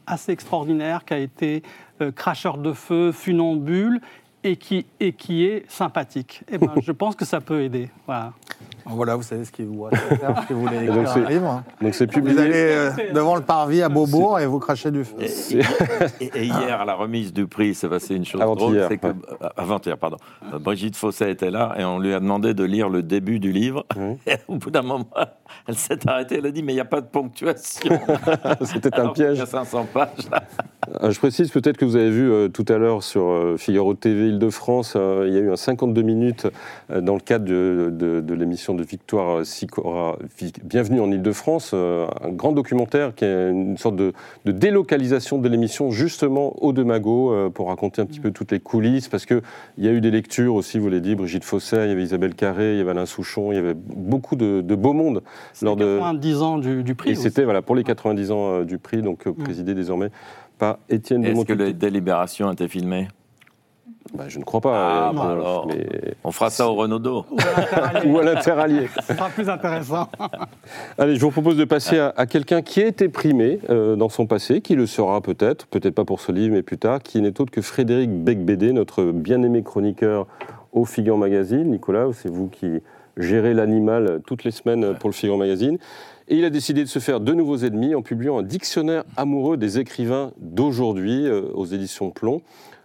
assez extraordinaire, qui a été euh, cracheur de feu, funambule, et qui, et qui est sympathique. Et ben, je pense que ça peut aider. Voilà. Voilà, vous savez ce qu'il vous reste à faire si vous voulez donc écrire un livre. Donc c'est Vous publié. allez euh, devant le parvis à Beaubourg et vous crachez du feu. Et, et- et hier, à la remise du prix, s'est passé une chose Avant-hier, drôle, c'est que ouais. euh, avant-hier, pardon, euh, Brigitte Fosset était là et on lui a demandé de lire le début du livre. Oui. Et au bout d'un moment, elle s'est arrêtée. Elle a dit mais il n'y a pas de ponctuation. C'était un Alors qu'il y piège. a 500 pages. là. Euh, Je précise peut-être que vous avez vu euh, tout à l'heure sur euh, Figaro TV Île-de-France, euh, il y a eu un 52 minutes euh, dans le cadre de, de- de l'émission de Victoire euh, Sicora, Bienvenue en Île-de-France, euh, un grand documentaire qui est une sorte de, de délocalisation de l'émission justement au de Magot euh, pour raconter un petit peu toutes les coulisses, parce qu'il y a eu des lectures aussi, vous l'avez dit, Brigitte Fosset, il y avait Isabelle Carré, il y avait Alain Souchon, il y avait beaucoup de, de beau monde lors de... 90 ans du, du prix. Et c'était voilà, pour les 90 ans du prix, donc euh, présidé désormais par Étienne de Est-ce que Montetti. les délibérations étaient filmées Bah, je ne crois pas. Ah, euh, bah pour- alors. mais- On fera ça au Renaudot. Ou à l'interallié. Ou à l'interallié. Ce sera plus intéressant. Allez, je vous propose de passer à, à quelqu'un qui a été primé euh, dans son passé, qui le sera peut-être, peut-être pas pour ce livre, mais plus tard, qui n'est autre que Frédéric Becbédé, notre bien-aimé chroniqueur au Figaro Magazine. Nicolas, c'est vous qui gérez l'animal toutes les semaines pour le Figaro Magazine. Et il a décidé de se faire de nouveaux ennemis en publiant un dictionnaire amoureux des écrivains d'aujourd'hui euh, aux éditions Plomb.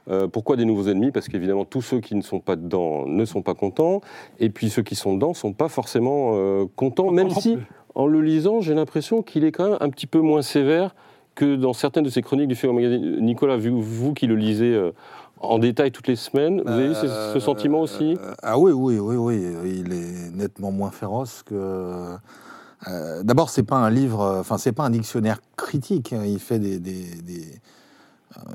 Euh, pourquoi des nouveaux ennemis? Parce qu'évidemment, tous ceux qui ne sont pas dedans ne sont pas contents, et puis ceux qui sont dedans ne sont pas forcément euh, contents, même si, en le lisant, j'ai l'impression qu'il est quand même un petit peu moins sévère que dans certaines de ses chroniques du Figaro Magazine. Nicolas, vu vous qui le lisez euh, en détail toutes les semaines, vous avez eu ce, ce sentiment aussi? euh, Ah oui, oui, oui, oui. Il est nettement moins féroce que. euh, D'abord, c'est pas un livre, enfin, c'est pas un dictionnaire critique. hein. Il fait des. des- des-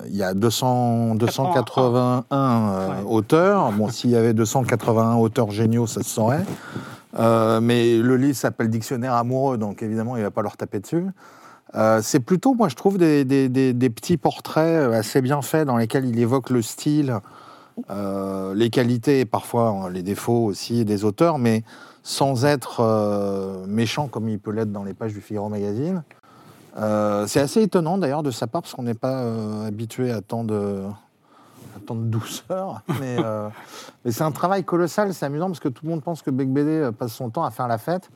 il y a 200, 281 euh, Ouais. auteurs. Bon, s'il y avait 281 auteurs géniaux, ça se saurait. Euh, mais le livre s'appelle Dictionnaire amoureux, donc évidemment, il va pas leur taper dessus. Euh, c'est plutôt, moi, je trouve, des, des- des- des petits portraits assez bien faits dans lesquels il évoque le style, euh, les qualités et parfois euh, les défauts aussi des auteurs, mais sans être euh, méchant comme il peut l'être dans les pages du Figaro Magazine. Euh, c'est assez étonnant d'ailleurs de sa part parce qu'on n'est pas euh, habitué à tant de, à tant de douceur. Mais, euh, mais c'est un travail colossal, c'est amusant parce que tout le monde pense que Bec BD passe son temps à faire la fête.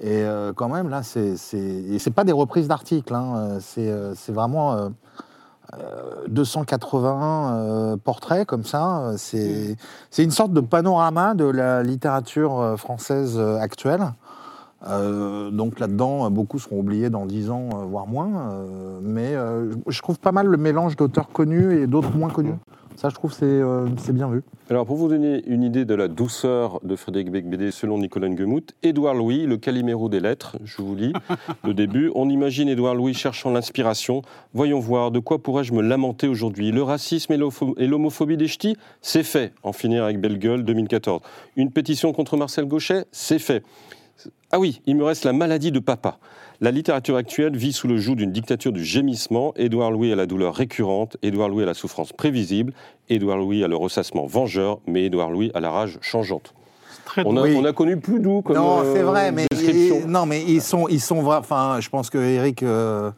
Et quand même, là, c'est c'est pas des reprises d'articles, hein, c'est vraiment euh, euh, 281 euh, portraits comme ça. euh, C'est une sorte de panorama de la littérature française actuelle. Euh, donc là-dedans, euh, beaucoup seront oubliés dans 10 ans, euh, voire moins. euh, mais euh, je trouve pas mal le mélange d'auteurs connus et d'autres moins connus. Ça, je trouve, c'est bien vu. Alors, pour vous donner une idée de la douceur de Frédéric Becbédé, selon Nicolas Nguemout, Édouard Louis, le caliméro des lettres, je vous lis le début. On imagine Édouard Louis cherchant l'inspiration. Voyons voir, de quoi pourrais-je me lamenter aujourd'hui? Le racisme et l'homophobie des ch'tis C'est fait. En finir avec Belle Gueule, 2014. Une pétition contre Marcel Gauchet C'est fait. Ah oui, il me reste la maladie de papa. La littérature actuelle vit sous le joug d'une dictature du gémissement. Édouard Louis a la douleur récurrente, Édouard Louis a la souffrance prévisible, Édouard Louis a le ressassement vengeur, mais Édouard Louis a la rage changeante. Très On a, Oui. on a connu plus doux comme non, euh, c'est vrai, mais description. non, mais ils sont, ils sont vra- Enfin, je pense que Eric euh,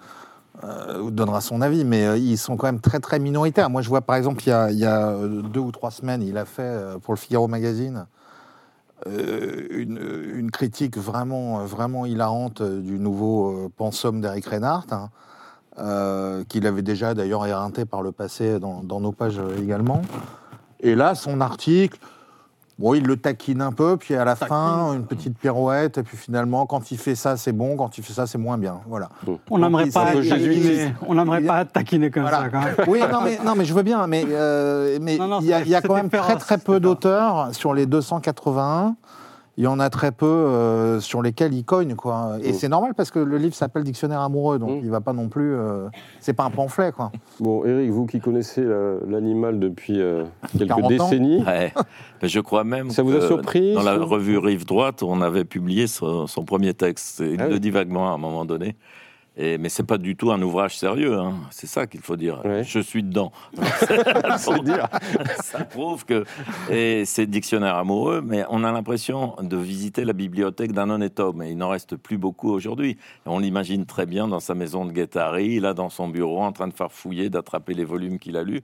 euh, vous donnera son avis, mais euh, ils sont quand même très très minoritaires. Moi, je vois par exemple, il y a, il y a, deux ou trois semaines, il a fait pour le Figaro Magazine euh, une, critique vraiment vraiment hilarante euh, du nouveau euh, pensum d'Eric Reinhardt. hein, qu'il avait déjà d'ailleurs éreinté par le passé dans, nos pages également. Et là, son article, bon, il le taquine un peu, puis à la fin, une petite pirouette, et puis finalement, quand il fait ça, c'est bon, quand il fait ça, c'est moins bien. Voilà. On n'aimerait pas, on Il- pas taquiné comme Voilà. ça quand même. Oui, non mais, non, mais je veux bien, mais euh, mais il y a, y a quand même très féroce, très peu d'auteurs sur les 281. Il y en a très peu euh, sur lesquels il cogne, quoi. Et Mm. c'est normal parce que le livre s'appelle Dictionnaire amoureux, donc Mm. il va pas non plus. euh, c'est pas un pamphlet, quoi. Bon, Eric, vous qui connaissez la- l'animal depuis euh, quelques 40 ans. décennies, Ouais. Mais je crois même Ça vous a que surpris, Dans la revue Rive Droite, on avait publié son, son premier texte. Il Ah oui. le dit vaguement à un moment donné. Et, mais c'est pas du tout un ouvrage sérieux, hein. c'est ça qu'il faut dire. Je suis dedans. dire. ça prouve que et c'est dictionnaire amoureux, mais on a l'impression de visiter la bibliothèque d'un honnête homme. Et il n'en reste plus beaucoup aujourd'hui. On l'imagine très bien dans sa maison de Guattari, là dans son bureau, en train de farfouiller, d'attraper les volumes qu'il a lus.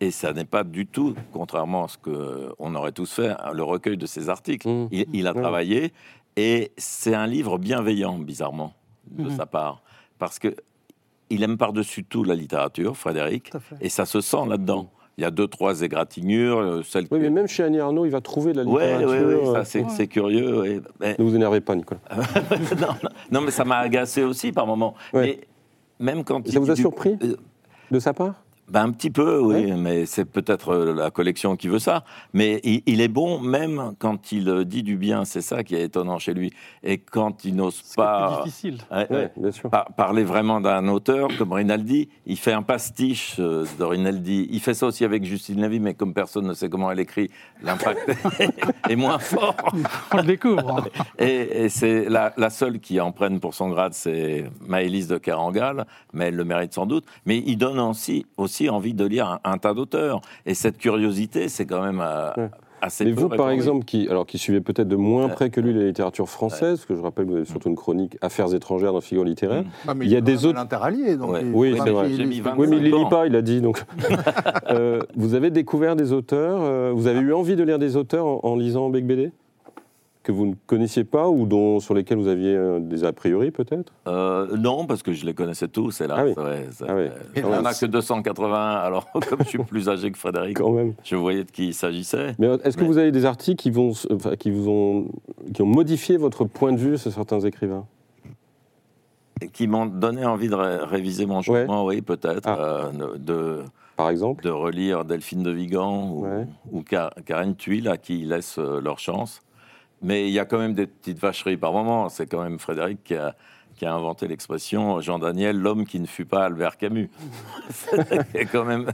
Et ça n'est pas du tout, contrairement à ce qu'on aurait tous fait, le recueil de ses articles. Mmh. Il, il a Ouais. travaillé et c'est un livre bienveillant, bizarrement, de Mhm. sa part. Parce que il aime par-dessus tout la littérature, Frédéric, et ça se sent là-dedans. Il y a deux, trois égratignures, euh, celle Oui, que- mais même chez Annie Arnaud, il va trouver de la littérature. ouais, ça euh, c'est c'est curieux. ouais. Mais- Ne vous énervez pas, Nicolas. non, non, non, mais ça m'a agacé aussi par moments. Ouais. Mais même quand Ça il vous a du- surpris Euh, De sa part? Ben, un petit peu, oui, mais c'est peut-être euh, la collection qui veut ça. Mais il, il est bon même quand il euh, dit du bien, c'est ça qui est étonnant chez lui. Et quand il n'ose pas difficile. Oui, ouais. bien sûr. Par- parler vraiment d'un auteur comme Rinaldi, il fait un pastiche euh, de Rinaldi. Il fait ça aussi avec Justine Lévy, mais comme personne ne sait comment elle écrit, l'impact est moins fort. On le découvre. hein. Et, et c'est la, la seule qui en prenne pour son grade, c'est Maëlys de Carangal, mais elle le mérite sans doute. Mais il donne aussi, aussi envie de lire un, un tas d'auteurs. Et cette curiosité, c'est quand même euh, Ouais. assez Mais peu vous, par exemple, qui, alors, qui suivez peut-être de moins Ouais. près que lui la littérature française, parce que je rappelle vous avez surtout une chronique Affaires étrangères dans Figaro littéraire. Mm. Il y a des autres- interalliés, donc Ouais. il- Oui, c'est vrai. il- J'ai mis il- 20 Oui, mais il ne lit pas, il a dit. Donc, Euh, vous avez découvert des auteurs. euh, vous avez eu envie de lire des auteurs en, en lisant Bec BD que vous ne connaissiez pas ou dont, sur lesquels vous aviez euh, des a priori peut-être? Euh, non, parce que je les connaissais tous, hélas. Ah oui. Ouais, ça- Ah oui. euh, Il n'y en a que 280. Alors, comme je suis plus âgé que Frédéric, Quand même. je voyais de qui il s'agissait. Mais euh, est-ce que vous avez des articles qui, vont, enfin, qui, vous ont, qui ont modifié votre point de vue sur certains écrivains? Qui m'ont donné envie de ré- réviser mon jugement, oui, peut-être. Ah. euh, de, Par exemple? de relire Delphine de Vigan ou, Ouais. ou Karine Thuil, à qui ils laissent leur chance. Mais il y a quand même des petites vacheries par moment. C'est quand même Frédéric qui a, qui a inventé l'expression Jean Daniel, l'homme qui ne fut pas Albert Camus. C'est quand même.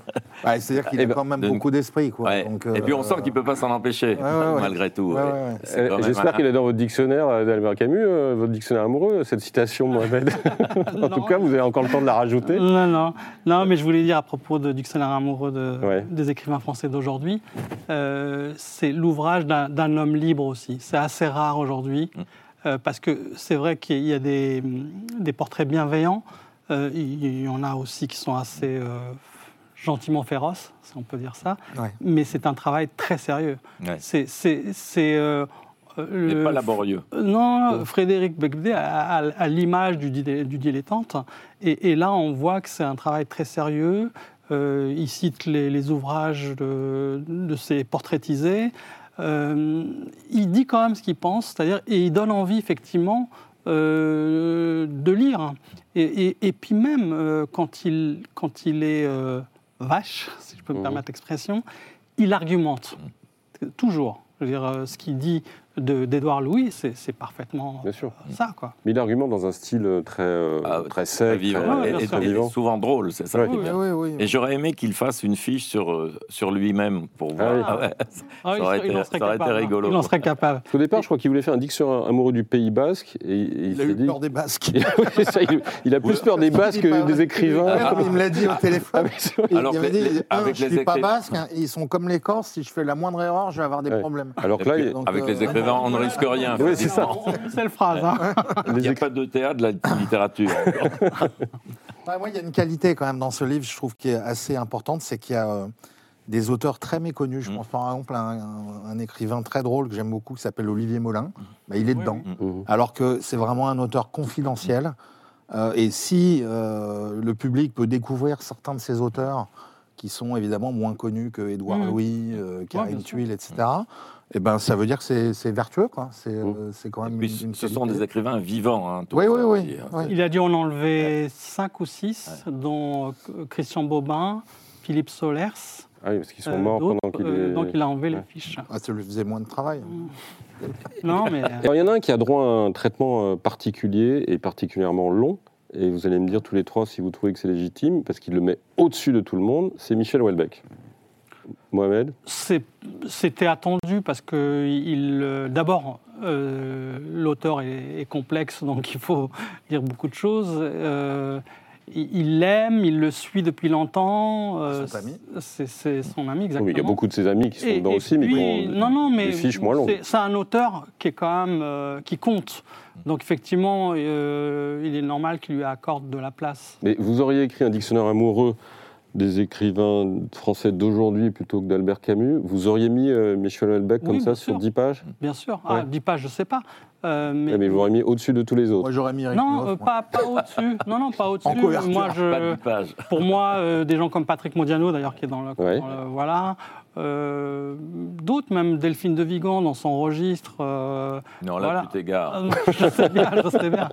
Ouais, C'est-à-dire qu'il Eh a ben, quand même de- beaucoup d'esprit. quoi. Ouais. Donc, Et puis on euh, sent qu'il peut pas s'en empêcher, ouais, ouais. malgré tout. Euh, J'espère un- qu'il est dans votre dictionnaire euh, d'Albert Camus, euh, votre dictionnaire amoureux, cette citation, Mohamed. en tout cas, vous avez encore le temps de la rajouter. Non, non, non, mais je voulais dire à propos de Dictionnaire amoureux de- Ouais. des écrivains français d'aujourd'hui, euh, c'est l'ouvrage d'un d'un homme libre aussi. C'est assez rare aujourd'hui, Mm. Euh, parce que c'est vrai qu'il y a des, des portraits bienveillants, euh, il y en a aussi qui sont assez euh, gentiment féroces, si on peut dire ça, Ouais. mais c'est un travail très sérieux. Ouais. C'est... le- pas laborieux. non, Frédéric Becbédé a, a- a l'image du, dil- du dilettante. Et, et là, on voit que c'est un travail très sérieux. Euh, il cite les, les ouvrages de, de ses portraitisés. Euh, il dit quand même ce qu'il pense, c'est-à-dire, et il donne envie, effectivement, euh, de lire. Et, et- et puis même, euh, quand, il, quand il est vache, si je peux me Mhm. permettre l'expression, il argumente. Toujours. Je veux dire, ce qu'il dit de- d'Édouard Louis, c'est c'est parfaitement Bien sûr. ça, quoi. Mais il argumente dans un style euh, très, euh, Ah, très sec, vivant. très- Ouais, et, bien et- sûr. et vivant. souvent drôle, c'est ça Oui. Oui, oui. Et j'aurais aimé qu'il fasse une fiche sur, euh, sur lui-même pour voir. Ah ouais. Ah oui, Ça aurait il été- ça hein. rigolo. Il en serait capable. Au départ, je crois qu'il voulait faire un dictionnaire amoureux du Pays Basque. Et, et il Il a eu dit... peur des Basques. Ça, il, il a plus peur des Basques que des écrivains. Il me l'a dit au Ah, téléphone. Alors il dit, avec je les suis pas basque, hein, ils sont comme les Corses, si je fais la moindre erreur, je vais avoir des problèmes. Alors que là, Avec les écrivains, on ne risque rien. Oui, c'est ça. Une seule phrase. hein. Il n'y a pas de théâtre, de la littérature. Ouais, moi, il y a une qualité quand même dans ce livre, je trouve, qui est assez importante, c'est qu'il y a euh, des auteurs très méconnus. Je Mm. pense par exemple à un, un- un écrivain très drôle que j'aime beaucoup, qui s'appelle Olivier Molin. Bah, il est Oui, dedans. Mhm. Alors que c'est vraiment un auteur confidentiel. Euh, et si euh, le public peut découvrir certains de ces auteurs qui sont évidemment moins connus que Édouard. Louis, euh, Karine. Tuile, etc., eh ben, ça veut dire que c'est- vertueux. quoi. C'est Mhm. euh, quand même Puis, une, une ce sont des écrivains vivants. hein, Oui, oui, oui. Il a dû en enlever cinq ou six, dont euh, Christian Bobin, Philippe Solers. Ah oui, parce qu'ils sont euh, morts pendant qu'il euh, est... Donc il a enlevé Ouais. les fiches. Ah, ça lui faisait moins de travail. Non, mais. Alors, il y en a un qui a droit à un traitement particulier et particulièrement long. Et vous allez me dire tous les trois si vous trouvez que c'est légitime, parce qu'il le met au-dessus de tout le monde, c'est Michel Houellebecq. Mohamed C'était attendu parce que il, euh, d'abord, euh, l'auteur est, est complexe, donc il faut dire beaucoup de choses. Euh, il l'aime, il le suit depuis longtemps. euh, Son ami. C'est son ami, Oui, exactement. Il y a beaucoup de ses amis qui sont Et- dedans et aussi, mais qui ont non, non, mais des fiches moins longues. c'est- C'est un auteur qui est quand même euh, qui compte. Donc effectivement, euh, il est normal qu'il lui accorde de la place. Mais vous auriez écrit un dictionnaire amoureux des écrivains français d'aujourd'hui plutôt que d'Albert Camus. Vous auriez mis euh, Michel Houellebecq Oui, comme ça sur sûr. 10 pages? Bien sûr. Ah, Ouais. dis pas, je sais pas. Euh, mais, Ouais, Mais vous l'auriez mis au-dessus de tous les autres. Moi, j'aurais mis Eric non, Neuf, euh, pas, pas au-dessus. Non, non, pas au-dessus. couverture. Moi, Pas je, de page. pour moi, euh, des gens comme Patrick Modiano, d'ailleurs, qui est dans le, Ouais. dans le- voilà. Euh, D'autres, même Delphine de Vigan dans son registre. euh, Non, là, Voilà. tu t'égares. euh, je sais bien, je sais bien.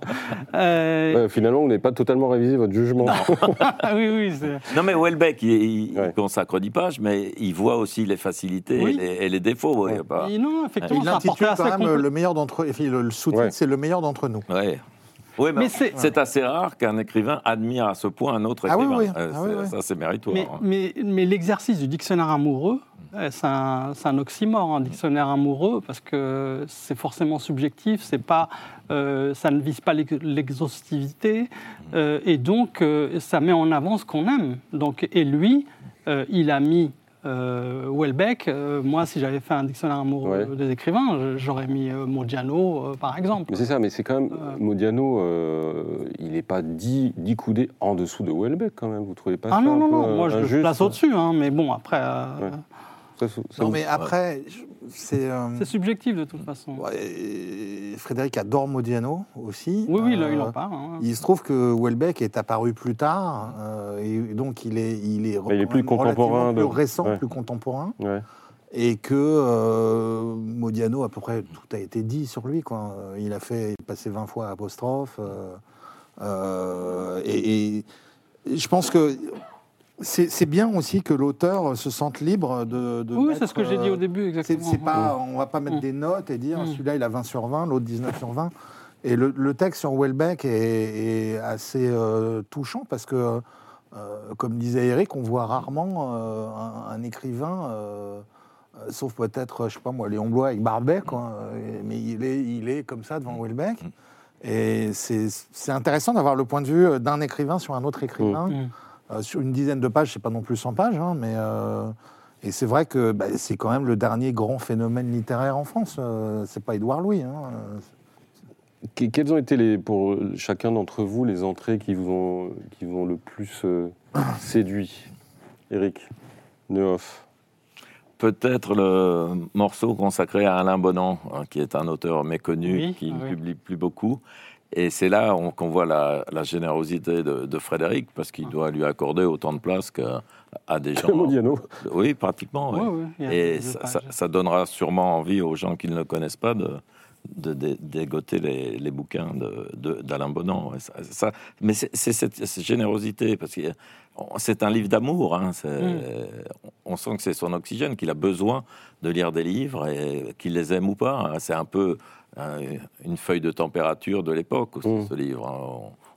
Euh, Ouais, finalement, vous n'avez pas totalement révisé votre jugement. ah oui, oui, c'est- Non, mais Houellebecq, il, il Ouais. consacre 10 pages, mais il voit aussi les facilités Oui. et, les, et les défauts. pas- Et non, effectivement, Il intitule quand même le meilleur d'entre eux. Le, le sous-titre, Ouais. c'est le meilleur d'entre nous. Ouais. Oui, mais, Mais c'est- assez rare qu'un écrivain admire à ce point un autre Ah oui, écrivain. oui. Euh, Ah oui, c'est- oui. Ça, c'est méritoire. Mais, hein. mais, mais l'exercice du dictionnaire amoureux, euh, c'est un, oxymore, un dictionnaire amoureux, parce que c'est forcément subjectif, c'est pas, euh, ça ne vise pas l'ex- l'exhaustivité, euh, et donc euh, ça met en avant ce qu'on aime. Donc, et lui, euh, il a mis Houellebecq. Euh, moi, si j'avais fait un dictionnaire amoureux Ouais. des écrivains, j'aurais mis euh, Modiano, euh, par exemple. Mais c'est ça, mais c'est quand même. Euh. Modiano, euh, il n'est pas 10, 10 coudées en dessous de Houellebecq quand même. Vous trouvez pas Ah ça non, un non, peu, non, euh, moi je le place au-dessus, hein, mais bon, après, euh, Ouais. Ça, ça- ça Non, vous- mais après, je- c'est. euh, subjectif de toute façon. ouais, Frédéric adore Modiano aussi. Oui, oui, il, Euh, il en parle. hein. Il se trouve que Houellebecq est apparu plus tard, euh, et donc il est, il est, il est quand plus contemporain de- plus récent, ouais. plus contemporain, Ouais. et que euh, Modiano, à peu près tout a été dit sur lui. Quoi. Euh, Il a fait, passé 20 fois à apostrophe, euh, euh, et, et je pense que c'est bien aussi que l'auteur se sente libre de. de Oui, c'est ce que j'ai dit euh, au début, c'est exactement. c'est pas, on va pas mettre Mm. des notes et dire Mm. celui-là il a 20 sur 20, l'autre 19 sur 20. Et le, le texte sur Welbeck est, est assez euh, touchant parce que, euh, comme disait Eric, on voit rarement euh, un, un écrivain, euh, euh, sauf peut-être, je sais pas moi, Léon Blois avec Barbet, quoi, euh, mais il est, il est comme ça devant Welbeck. Et c'est intéressant d'avoir le point de vue d'un écrivain sur un autre écrivain. Mm. Euh, sur une dizaine de pages, c'est pas non plus 100 pages, hein, mais euh, et c'est vrai que bah, c'est quand même le dernier grand phénomène littéraire en France. Euh, c'est pas Édouard Louis. hein. Que- Quelles ont été les, pour chacun d'entre vous les entrées qui vous ont, qui vous ont le plus euh, séduit? Eric Neuf. Peut-être le morceau consacré à Alain Bonan, hein, qui est un auteur méconnu, Oui, qui ah ne oui. publie plus beaucoup. Et c'est là on- qu'on voit la, la générosité de, de Frédéric, parce qu'il doit lui accorder autant de place qu'à à des gens. Modiano. Oui, pratiquement. ouais. Ouais, ouais, Et ça, pages. ça- ça donnera sûrement envie aux gens qui ne le connaissent pas de, de dé- dégoter les, les bouquins de- de- d'Alain Bonan. Ouais, ça- ça- mais c'est cette, cette générosité, parce que c'est un livre d'amour. hein, c'est- On sent que c'est son oxygène, qu'il a besoin de lire des livres, et qu'il les aime ou pas. hein. C'est un peu hein, une feuille de température de l'époque aussi, Mm. ce livre. hein.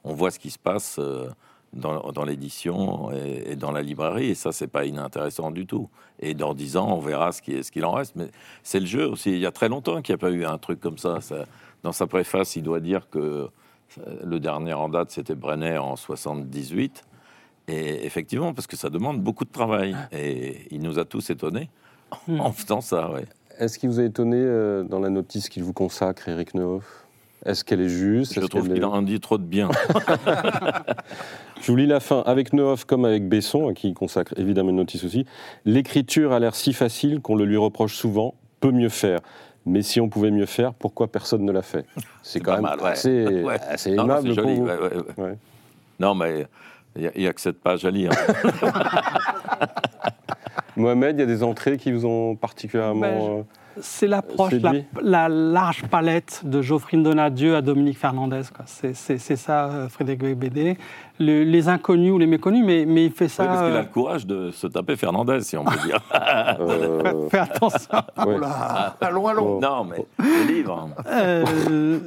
On, on voit ce qui se passe euh, dans, dans l'édition et, et dans la librairie, et ça, c'est pas inintéressant du tout. Et dans dix ans, on verra ce qui- ce qu'il en reste. Mais c'est le jeu aussi. Il y a très longtemps qu'il n'y a pas eu un truc comme ça. Ça- Dans sa préface, il doit dire que euh, le dernier en date, c'était Brenner en 78. Et effectivement, parce que ça demande beaucoup de travail. Et il nous a tous étonnés en faisant ça, ouais. Est-ce qu'il vous a étonné euh, dans la notice qu'il vous consacre, Eric Neuf? Est-ce qu'elle est juste? Je trouve qu'il est- en dit trop de bien. Je vous lis la fin. Avec Neuf comme avec Besson, à qui il consacre évidemment une notice aussi, l'écriture a l'air si facile qu'on le lui reproche souvent, peut mieux faire. Mais si on pouvait mieux faire, pourquoi personne ne l'a fait? C'est quand même mal, ouais. assez, Ouais. assez Non, aimable pour joli. vous. ouais, ouais, ouais. Ouais. Non, mais il n'y a, que cette page à lire. Mohamed, il y a des entrées qui vous ont particulièrement... Je- euh, C'est l'approche, la, large palette de Geoffrey Donadieu à Dominique Fernandez. quoi. C'est ça, euh, Frédéric. Le- les inconnus ou les méconnus, mais, mais il fait ça. Oui, parce qu'il a euh, le courage de se taper Fernandez, si on peut dire. euh, Fais attention. ouais. Oula, allons, allons. non, mais le livre. Euh,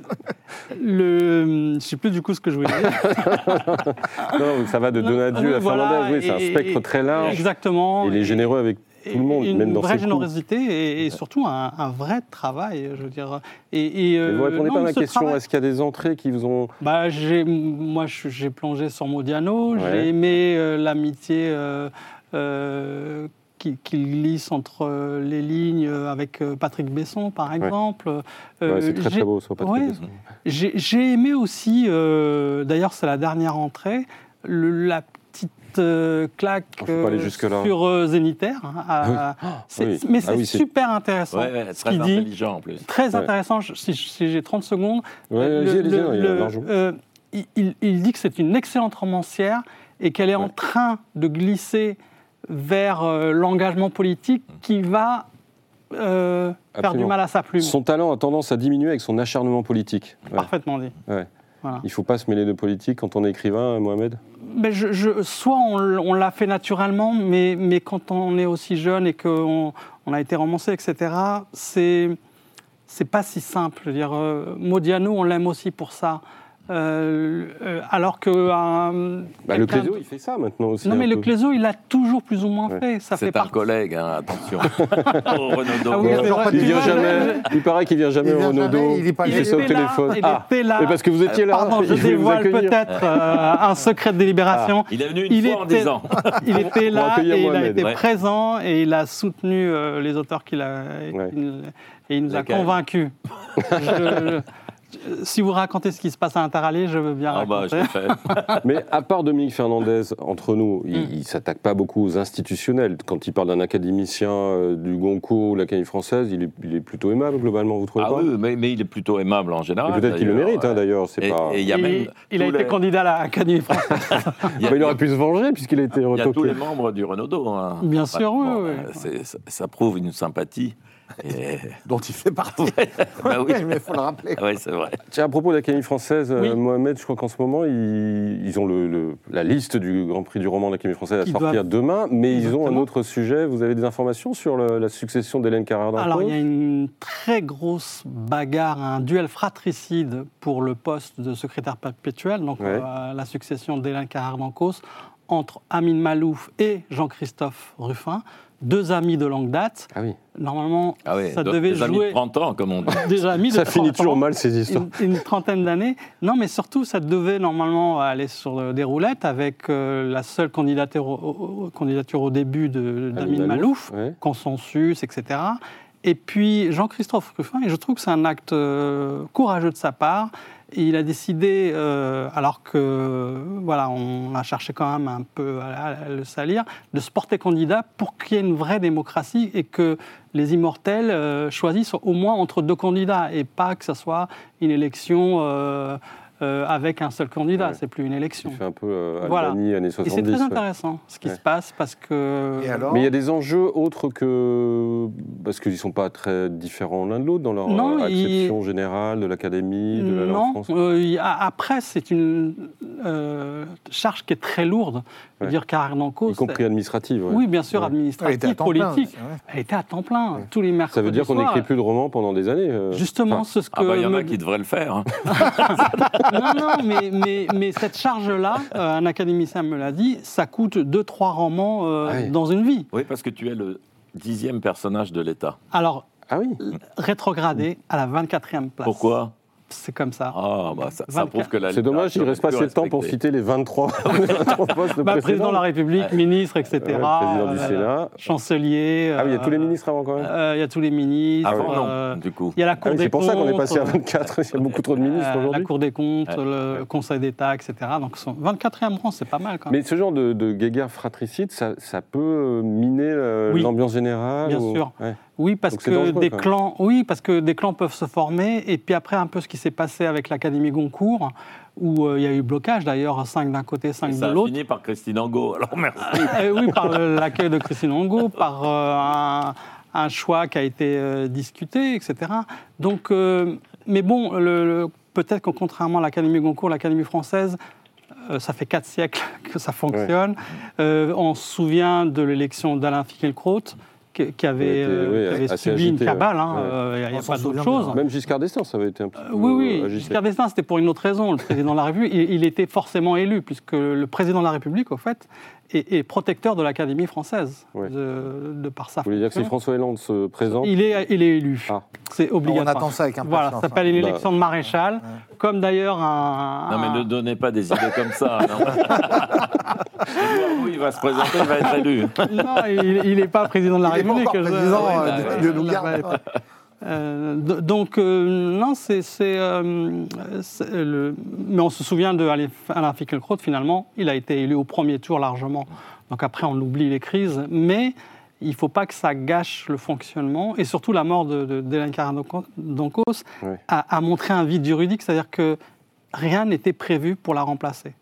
le, je sais plus du coup ce que je voulais dire. Non, ça va de Donadieu à voilà, Fernandez. Oui, c'est un spectre et- très large. Exactement. Et il est généreux avec tout le monde, une même dans vraie générosité et, et surtout un, un vrai travail, je veux dire. Et, vous euh, répondez non, pas à ma question. travail- Est-ce qu'il y a des entrées qui vous ont... Bah, j'ai, moi, j'ai plongé sur Modiano. Ouais. J'ai aimé euh, l'amitié euh, euh, qui, glisse entre les lignes avec Patrick Besson, par exemple. Euh, Ouais, c'est très très beau sur Patrick ouais. Besson. J'ai, aimé aussi, euh, d'ailleurs, c'est la dernière entrée, le- la petite euh, claque Ah, jusque-là. sur euh, Zénithère. hein, à- c'est- oui. Mais Ah c'est oui, super intéressant Ouais, ouais, ce qu'il dit. intelligent en plus. Très Ouais. intéressant, je- si, si j'ai 30 secondes. Le- le- il euh, il, il- dit que c'est une excellente romancière et qu'elle est en train de glisser vers euh, l'engagement politique qui va euh, faire du mal à sa plume. Son talent a tendance à diminuer avec son acharnement politique. Ouais. Parfaitement dit. Voilà. Il ne faut pas se mêler de politique quand on est écrivain, Mohamed Mais je, je- soit on, l'a fait naturellement, mais, mais quand on est aussi jeune et qu'on on a été romancé, etc., c'est c'est pas si simple. Je veux dire, euh, Modiano, on l'aime aussi pour ça. Euh, euh, alors que un- bah, Le Clézo, de- il fait ça maintenant aussi. non mais le. Clézo, il l'a toujours plus ou moins Ouais. fait. Ça fait C'est un partie. collègue, hein, attention. Oh, Renaudot. Ah oui, il vient jamais. Il paraît qu'il vient jamais Il au Renaudot. il est pas il fait ça au téléphone. il Ah, était là. mais parce que vous étiez là. Pardon, je dévoile accueillir. peut-être euh, un secret de délibération. Il est venu une Il fois en était- disant. Il était là et il a été présent et il a soutenu euh, les auteurs qu'il a et il nous a convaincus. Je- je- si vous racontez ce qui se passe à Interallié, je veux bien Ah bah, je raconter. l'ai fait. Mais à part Dominique Fernandez, entre nous, il ne s'attaque pas beaucoup aux institutionnels. Quand il parle d'un académicien euh, du Goncourt ou de l'Académie française, il est, il est plutôt aimable globalement, vous trouvez Ah pas oui, mais, mais il est plutôt aimable en Et général. Peut-être qu'il le mérite hein, d'ailleurs. C'est Et- pas... et il y a il, même il a tous été les- candidat à l'Académie française. il y a- Bah, il aurait pu se venger puisqu'il a été Il y a tous retoqué. les membres du Renaudot. hein. Bien sûr, oui, oui. euh, ça prouve une sympathie. Et... Dont il fait partie. bah oui, mais il faut le rappeler. Ouais, c'est vrai. Tiens, à propos de l'Académie française, euh, Oui. Mohamed, je crois qu'en ce moment, ils, ils ont le, le- la liste du Grand Prix du roman de l'Académie française à sortir doivent- demain, mais ils ont un autre sujet. Vous avez des informations sur le- la succession d'Hélène Carrère Alors, il y a une très grosse bagarre, un duel fratricide pour le poste de secrétaire perpétuel, donc Ouais. euh, la succession d'Hélène Carrère d'Ancos, entre Amine Malouf et Jean-Christophe Ruffin, deux amis de longue date. Ah oui, Normalement, Ah oui, ça devait des amis de jouer 30 ans, comme on dit. déjà amis de ça finit 30 toujours ans, mal ces histoires. Une, une trentaine d'années. Non, mais surtout, ça devait normalement aller sur des roulettes avec euh, la seule candidature au, candidature au début de- d'Amine Malouf ouais. consensus, etc. Et puis Jean-Christophe Ruffin, et je trouve que c'est un acte euh, courageux de sa part. Il a décidé, euh, alors que voilà, on a cherché quand même un peu à, le salir, de se porter candidat pour qu'il y ait une vraie démocratie et que les immortels euh, choisissent au moins entre deux candidats et pas que ce soit une élection euh, avec un seul candidat. Ouais. C'est plus une élection. qui fait un peu euh, Voilà. Albanie, années Et 70. c'est très ouais. intéressant ce qui Ouais. se passe parce que. Et alors Mais il y a des enjeux autres que. Parce qu'ils ne sont pas très différents l'un de l'autre dans leur Non, euh, il- acception générale de l'académie, de la langue non, euh, a- après, c'est une euh, charge qui est très lourde. Ouais. dire, Carrère-Nanco, Y compris administrative. ouais. oui, bien sûr, Ouais. Administrative, plein, politique. ouais. Elle était à temps plein, Ouais. tous les mercredis Ça veut dire qu'on n'écrit plus de romans pendant des années. euh, Justement, enfin, c'est ce que. Ah bah, il y en me- a qui devraient le faire. hein. non, non, mais, mais, mais cette charge-là, euh, un académicien me l'a dit, ça coûte 2-3 romans euh, Ah dans une vie. Oui, parce que tu es le dixième personnage de l'État. Alors, Ah oui rétrogradé à la 24e place. Pourquoi? C'est comme ça. Ah, bah, ça, ça 24. prouve que la C'est dommage, il ne reste pas assez de temps pour citer les 23, les 23 postes de Bah, président. président de la République, Ouais. ministre, etc. Ouais, président du euh, Sénat. Chancelier. Ah oui, il y a tous les euh, ministres avant quand même. euh, Il y a tous les ministres. Avant, non, euh, du coup. Il y a la Ah Cour oui, des c'est pour ça qu'on est comptes, passé à euh, 24. Il y a beaucoup trop de ministres euh, La aujourd'hui. Cour des comptes, Ouais. le Conseil d'État, etc. Donc, son 24e rang, c'est pas mal quand même. Mais ce genre de, de guéguerre fratricide, ça, ça peut miner Oui. l'ambiance générale Bien ou- sûr. Oui, parce que des clans, oui, parce que des clans peuvent se former. Et puis après, un peu ce qui s'est passé avec l'Académie Goncourt, où euh, il y a eu blocage d'ailleurs, 5 d'un côté, 5 Ça de a l'autre. fini par Christine Angot. Alors merci. Euh, oui, par l'accueil de Christine Angot, par euh, un, un choix qui a été euh, discuté, etc. Donc, euh, mais bon, le- le- peut-être que contrairement à l'Académie Goncourt, l'Académie française, euh, ça fait quatre siècles que ça fonctionne. Euh, on se souvient de l'élection d'Alain Finkielkraut, qui, avait, été, euh, oui, qui avait assez subi une cabale. hein, Ouais. euh, Il n'y a, pas d'autre chose. Même Giscard d'Estaing, ça avait été un petit Euh, peu Oui, oui. agité. Giscard d'Estaing, c'était pour une autre raison. Le président de la République, il, il était forcément élu, puisque le président de la République, au fait, est, est protecteur de l'Académie française, Ouais. de, de par sa Vous voulez dire que si. François Hollande se présente Il est, il est élu. Ah. C'est On obligatoire. attend ça avec Voilà, impatience. ça s'appelle une Bah, élection de maréchal, comme d'ailleurs un. Non, mais ne donnez pas des idées comme ça. Louis va se présenter, il va être élu. Non, il n'est pas président de la Il est République. je- président, Ouais, euh, ouais, euh, donc, euh, non, c'est. euh, le- Mais on se souvient de Alain Finkielkraut, finalement, il a été élu au premier tour largement. Donc après, on oublie les crises. Mais il ne faut pas que ça gâche le fonctionnement. Et surtout, la mort de- de- d'Hélène a, a montré un vide juridique, c'est-à-dire que rien n'était prévu pour la remplacer.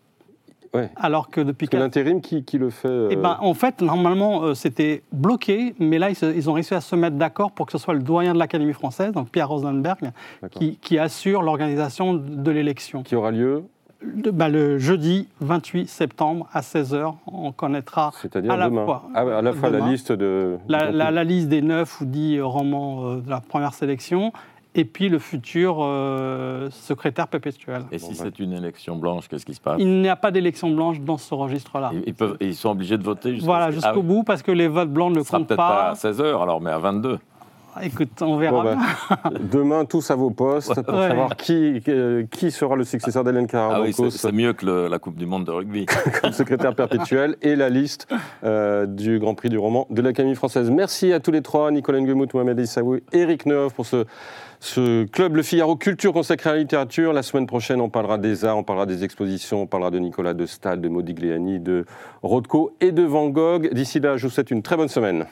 Ouais. Alors que depuis Parce que l'intérim, qui, qui le fait euh, eh ben, en fait, normalement, euh, c'était bloqué, mais là, ils, se- ils ont réussi à se mettre d'accord pour que ce soit le doyen de l'Académie française, donc Pierre Rosenberg, qui, qui assure l'organisation de l'élection. qui aura lieu, Le, bah, le jeudi 28 septembre à 16h, on connaîtra c'est-à-dire à la fois, Ah, à la fois la liste de. la, la liste des 9 ou 10 romans euh, de la première sélection, et puis le futur euh, secrétaire perpétuel. Et si Bon, c'est une élection blanche, qu'est-ce qui se passe? Il n'y a pas d'élection blanche dans ce registre-là. ils, ils peuvent, ils sont obligés de voter jusqu'au Voilà, Ah jusqu'au oui. bout, parce que les votes blancs ne comptent peut-être pas pas. à 16h alors, mais à 22. Écoute, on verra. Bon, bah, demain, tous à vos postes pour Ouais. savoir qui, qui sera le successeur d'Hélène Ah oui, c'est c'est mieux que le- la Coupe du Monde de rugby. comme secrétaire perpétuel et la liste euh, du Grand Prix du roman de l'Académie française. Merci à tous les trois, Nicolas Nguemout, Mohamed Issaoui, Eric Neuf pour ce, ce club Le Figaro Culture consacré à la littérature. La semaine prochaine, on parlera des arts, on parlera des expositions, on parlera de Nicolas de Stahl, de Modigliani, de Rothko et de Van Gogh. D'ici là, je vous souhaite une très bonne semaine.